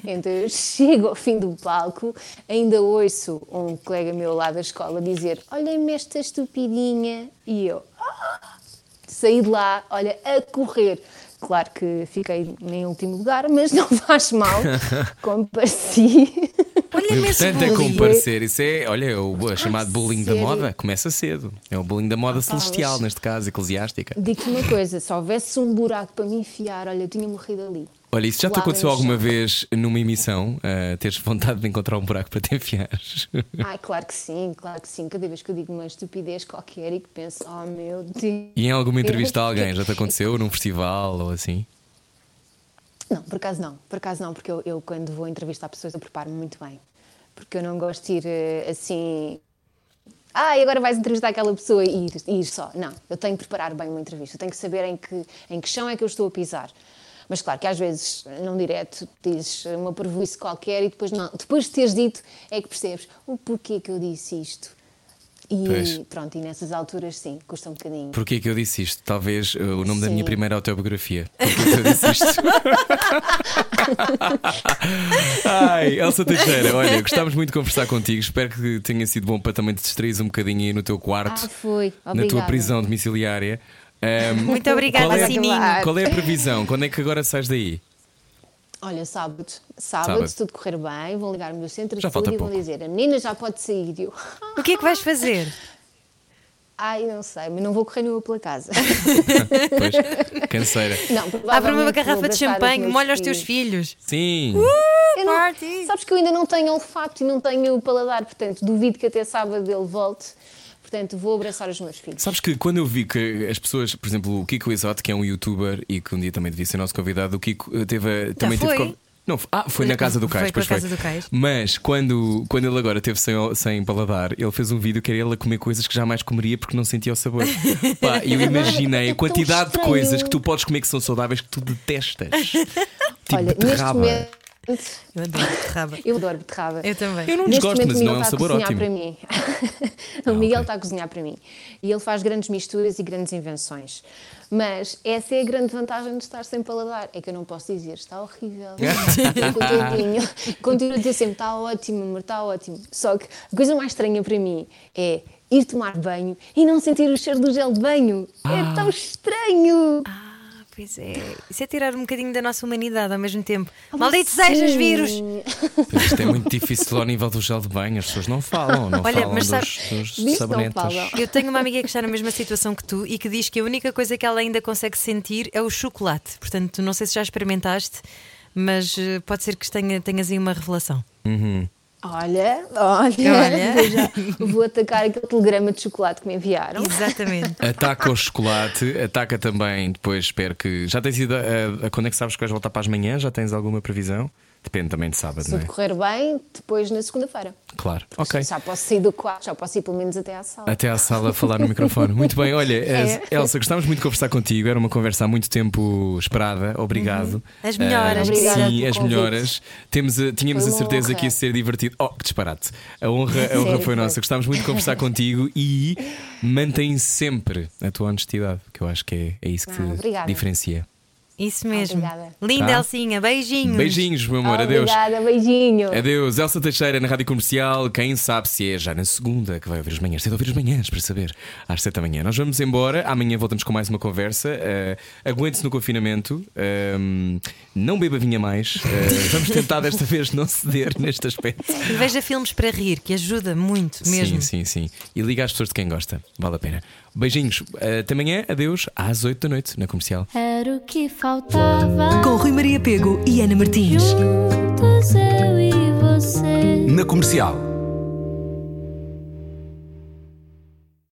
[SPEAKER 4] então eu chego ao fim do palco, ainda ouço um colega meu lá da escola dizer: Olha-me esta estupidinha. E eu "Ah!" saí de lá, olha, a correr. Claro que fiquei em último lugar, mas não (laughs) faz mal, (laughs) compareci.
[SPEAKER 2] Olha
[SPEAKER 1] O importante é comparecer. Isso é, olha, é o chamado bullying da
[SPEAKER 4] sério?
[SPEAKER 1] moda. Começa cedo. É o bullying da moda celestial,
[SPEAKER 4] mas-
[SPEAKER 1] neste caso, eclesiástica.
[SPEAKER 4] Digo-te uma coisa: se houvesse um buraco para me enfiar, olha, eu tinha morrido ali.
[SPEAKER 1] Olha, isso já te aconteceu alguma vez numa emissão? ah, teres vontade de encontrar um buraco para te enfiares? (laughs)
[SPEAKER 4] Ai, claro que sim, claro que sim. Cada vez que eu digo uma estupidez qualquer e que penso, oh meu Deus.
[SPEAKER 1] E em alguma entrevista a alguém já te aconteceu? Num festival ou assim?
[SPEAKER 4] Não, por acaso não, por acaso não, porque eu, eu quando vou entrevistar pessoas eu preparo-me muito bem. Porque eu não gosto de ir eh, assim. Ah, e agora vais entrevistar aquela pessoa e ir, e ir só. Não, eu tenho que preparar bem uma entrevista, eu tenho que saber em que, em que chão é que eu estou a pisar. Mas claro que às vezes, num direto, dizes uma prejuízo qualquer e depois, não, depois de teres dito é que percebes o porquê que eu disse isto. E
[SPEAKER 1] Pois.
[SPEAKER 4] pronto, e nessas alturas sim, custa um bocadinho.
[SPEAKER 1] Porquê que eu disse isto? Talvez uh, o nome da
[SPEAKER 4] Sim.
[SPEAKER 1] minha primeira autobiografia. Porquê que eu disse isto? (laughs) Ai, Elsa Teixeira, olha, gostámos muito de conversar contigo. Espero que tenha sido bom para também te distrair um bocadinho aí no teu quarto,
[SPEAKER 4] Ah, foi.
[SPEAKER 1] na tua
[SPEAKER 4] Obrigada.
[SPEAKER 1] prisão domiciliária. Ahm,
[SPEAKER 2] Muito obrigada,
[SPEAKER 1] qual, é,
[SPEAKER 2] Sininho.
[SPEAKER 1] qual é a previsão? Quando é que agora sais daí?
[SPEAKER 4] Olha, sábado, sábado,
[SPEAKER 1] Sábado.
[SPEAKER 4] se tudo correr bem, vão ligar o meu centro
[SPEAKER 1] Já
[SPEAKER 4] de e vão
[SPEAKER 1] pouco.
[SPEAKER 4] dizer: a menina já pode sair. Eu,
[SPEAKER 2] O que é que vais fazer? (laughs)
[SPEAKER 4] ai, não sei, mas não vou correr nua pela casa. (laughs)
[SPEAKER 1] Pois, canseira.
[SPEAKER 4] não,
[SPEAKER 2] Abre uma garrafa de champanhe,
[SPEAKER 4] meus
[SPEAKER 2] molha os teus filhos.
[SPEAKER 1] Sim.
[SPEAKER 4] Não-
[SPEAKER 2] Party.
[SPEAKER 4] sabes que eu ainda não tenho olfato e não tenho paladar, portanto, duvido que até sábado ele volte. Portanto, vou abraçar os meus filhos.
[SPEAKER 1] Sabes que quando eu vi que as pessoas, por exemplo, o Kiko Exote, que é um youtuber e que um dia também devia ser nosso convidado, o Kiko eh, teve, a- também
[SPEAKER 2] foi?
[SPEAKER 1] teve. Não, ah, foi na casa do
[SPEAKER 2] Foi
[SPEAKER 1] Cais, foi.
[SPEAKER 2] Casa do Cais.
[SPEAKER 1] Mas quando, quando ele agora teve sem, sem paladar, ele fez um vídeo que era ele a comer coisas que jamais comeria porque não sentia o sabor. (laughs) Pá, e eu imaginei
[SPEAKER 4] É
[SPEAKER 1] a
[SPEAKER 4] tão
[SPEAKER 1] quantidade de coisas que tu podes comer que são saudáveis que tu detestas. (laughs) tipo
[SPEAKER 4] Olha, neste
[SPEAKER 1] beterraba.
[SPEAKER 2] Eu adoro beterraba.
[SPEAKER 4] eu adoro beterraba.
[SPEAKER 2] Eu também.
[SPEAKER 1] Eu não
[SPEAKER 4] Neste
[SPEAKER 1] desgosto,
[SPEAKER 4] momento,
[SPEAKER 1] mas
[SPEAKER 4] o
[SPEAKER 1] não
[SPEAKER 4] Miguel
[SPEAKER 1] é um
[SPEAKER 4] está a
[SPEAKER 1] sabor
[SPEAKER 4] cozinhar
[SPEAKER 1] ótimo.
[SPEAKER 4] para mim. (laughs) o Miguel está a cozinhar para mim. E ele faz grandes misturas e grandes invenções. Mas essa é a grande vantagem de estar sem paladar. É que eu não posso dizer, está horrível. Continuo a dizer sempre, está ótimo, amor, está ótimo. Só que a coisa mais estranha para mim é ir tomar banho e não sentir o cheiro do gel de banho. É tão estranho.
[SPEAKER 2] Ah, pois é. Isso é tirar um bocadinho da nossa humanidade ao mesmo tempo.
[SPEAKER 4] Ah,
[SPEAKER 2] Malditos sejas, vírus!
[SPEAKER 1] Isto é muito difícil ao nível do gel de banho, as pessoas não falam, não
[SPEAKER 2] Olha,
[SPEAKER 1] falam
[SPEAKER 2] mas
[SPEAKER 1] dos,
[SPEAKER 2] sabe-
[SPEAKER 1] dos
[SPEAKER 4] não
[SPEAKER 1] sabonetes.
[SPEAKER 4] falam.
[SPEAKER 2] Eu tenho uma amiga que está na mesma situação que tu e que diz que a única coisa que ela ainda consegue sentir é o chocolate. Portanto, não sei se já experimentaste, mas eh, pode ser que tenha, tenhas aí uma revelação.
[SPEAKER 4] Olha, olha,
[SPEAKER 2] Olha. (laughs)
[SPEAKER 4] Vou, atacar aquele telegrama de chocolate que me enviaram.
[SPEAKER 2] Exatamente. (laughs)
[SPEAKER 1] Ataca o chocolate, ataca também depois, espero que. Já tens ido a, a- quando é que sabes que vais voltar para as manhãs? Já tens alguma previsão? Depende também de sábado,
[SPEAKER 4] Se
[SPEAKER 1] não
[SPEAKER 4] tudo
[SPEAKER 1] é?
[SPEAKER 4] correr bem, depois na segunda-feira.
[SPEAKER 1] Claro. Ok.
[SPEAKER 4] Já posso sair do quarto, já posso ir pelo menos até à sala.
[SPEAKER 1] Até à sala a falar no (laughs) microfone. Muito bem, olha,
[SPEAKER 4] É.
[SPEAKER 1] Elsa, gostávamos muito de conversar contigo. Era uma conversa há muito tempo esperada. Obrigado.
[SPEAKER 2] As melhoras,
[SPEAKER 1] Ah,
[SPEAKER 4] Obrigada
[SPEAKER 1] sim, as
[SPEAKER 4] convite.
[SPEAKER 1] melhoras. Temos, a- tínhamos a certeza
[SPEAKER 4] honra.
[SPEAKER 1] que ia ser divertido. Oh, que disparate. A honra, a honra
[SPEAKER 4] Sério, foi.
[SPEAKER 1] nossa. Gostávamos muito de conversar (laughs) contigo e mantém sempre a tua honestidade, que eu acho que é, é isso que
[SPEAKER 4] Ah,
[SPEAKER 1] te
[SPEAKER 4] obrigada.
[SPEAKER 1] diferencia.
[SPEAKER 2] Isso mesmo.
[SPEAKER 4] Obrigada.
[SPEAKER 2] Linda,
[SPEAKER 1] Tá?
[SPEAKER 2] Elcinha. Beijinhos.
[SPEAKER 1] Beijinhos, meu amor. Adeus.
[SPEAKER 4] Obrigada, beijinho.
[SPEAKER 1] Adeus, Elsa Teixeira na Rádio Comercial. Quem sabe se é já na segunda que vai ouvir as manhãs. Tem de ouvir as manhãs para saber. Às 7 da manhã. Nós vamos embora. Amanhã voltamos com mais uma conversa. Uh, Aguente-se no confinamento. Um, não beba vinha mais. Uh, (laughs) vamos tentar desta vez não ceder neste aspecto.
[SPEAKER 2] E veja filmes para rir, que ajuda muito mesmo.
[SPEAKER 1] Sim, sim, sim. E liga às pessoas de quem gosta. Vale a pena. Beijinhos. Uh, Até amanhã. Adeus. Às 8 da noite na comercial.
[SPEAKER 6] Era o que faltava.
[SPEAKER 5] Com Rui Maria Pego e Ana Martins.
[SPEAKER 6] Juntos eu e você.
[SPEAKER 3] Na comercial.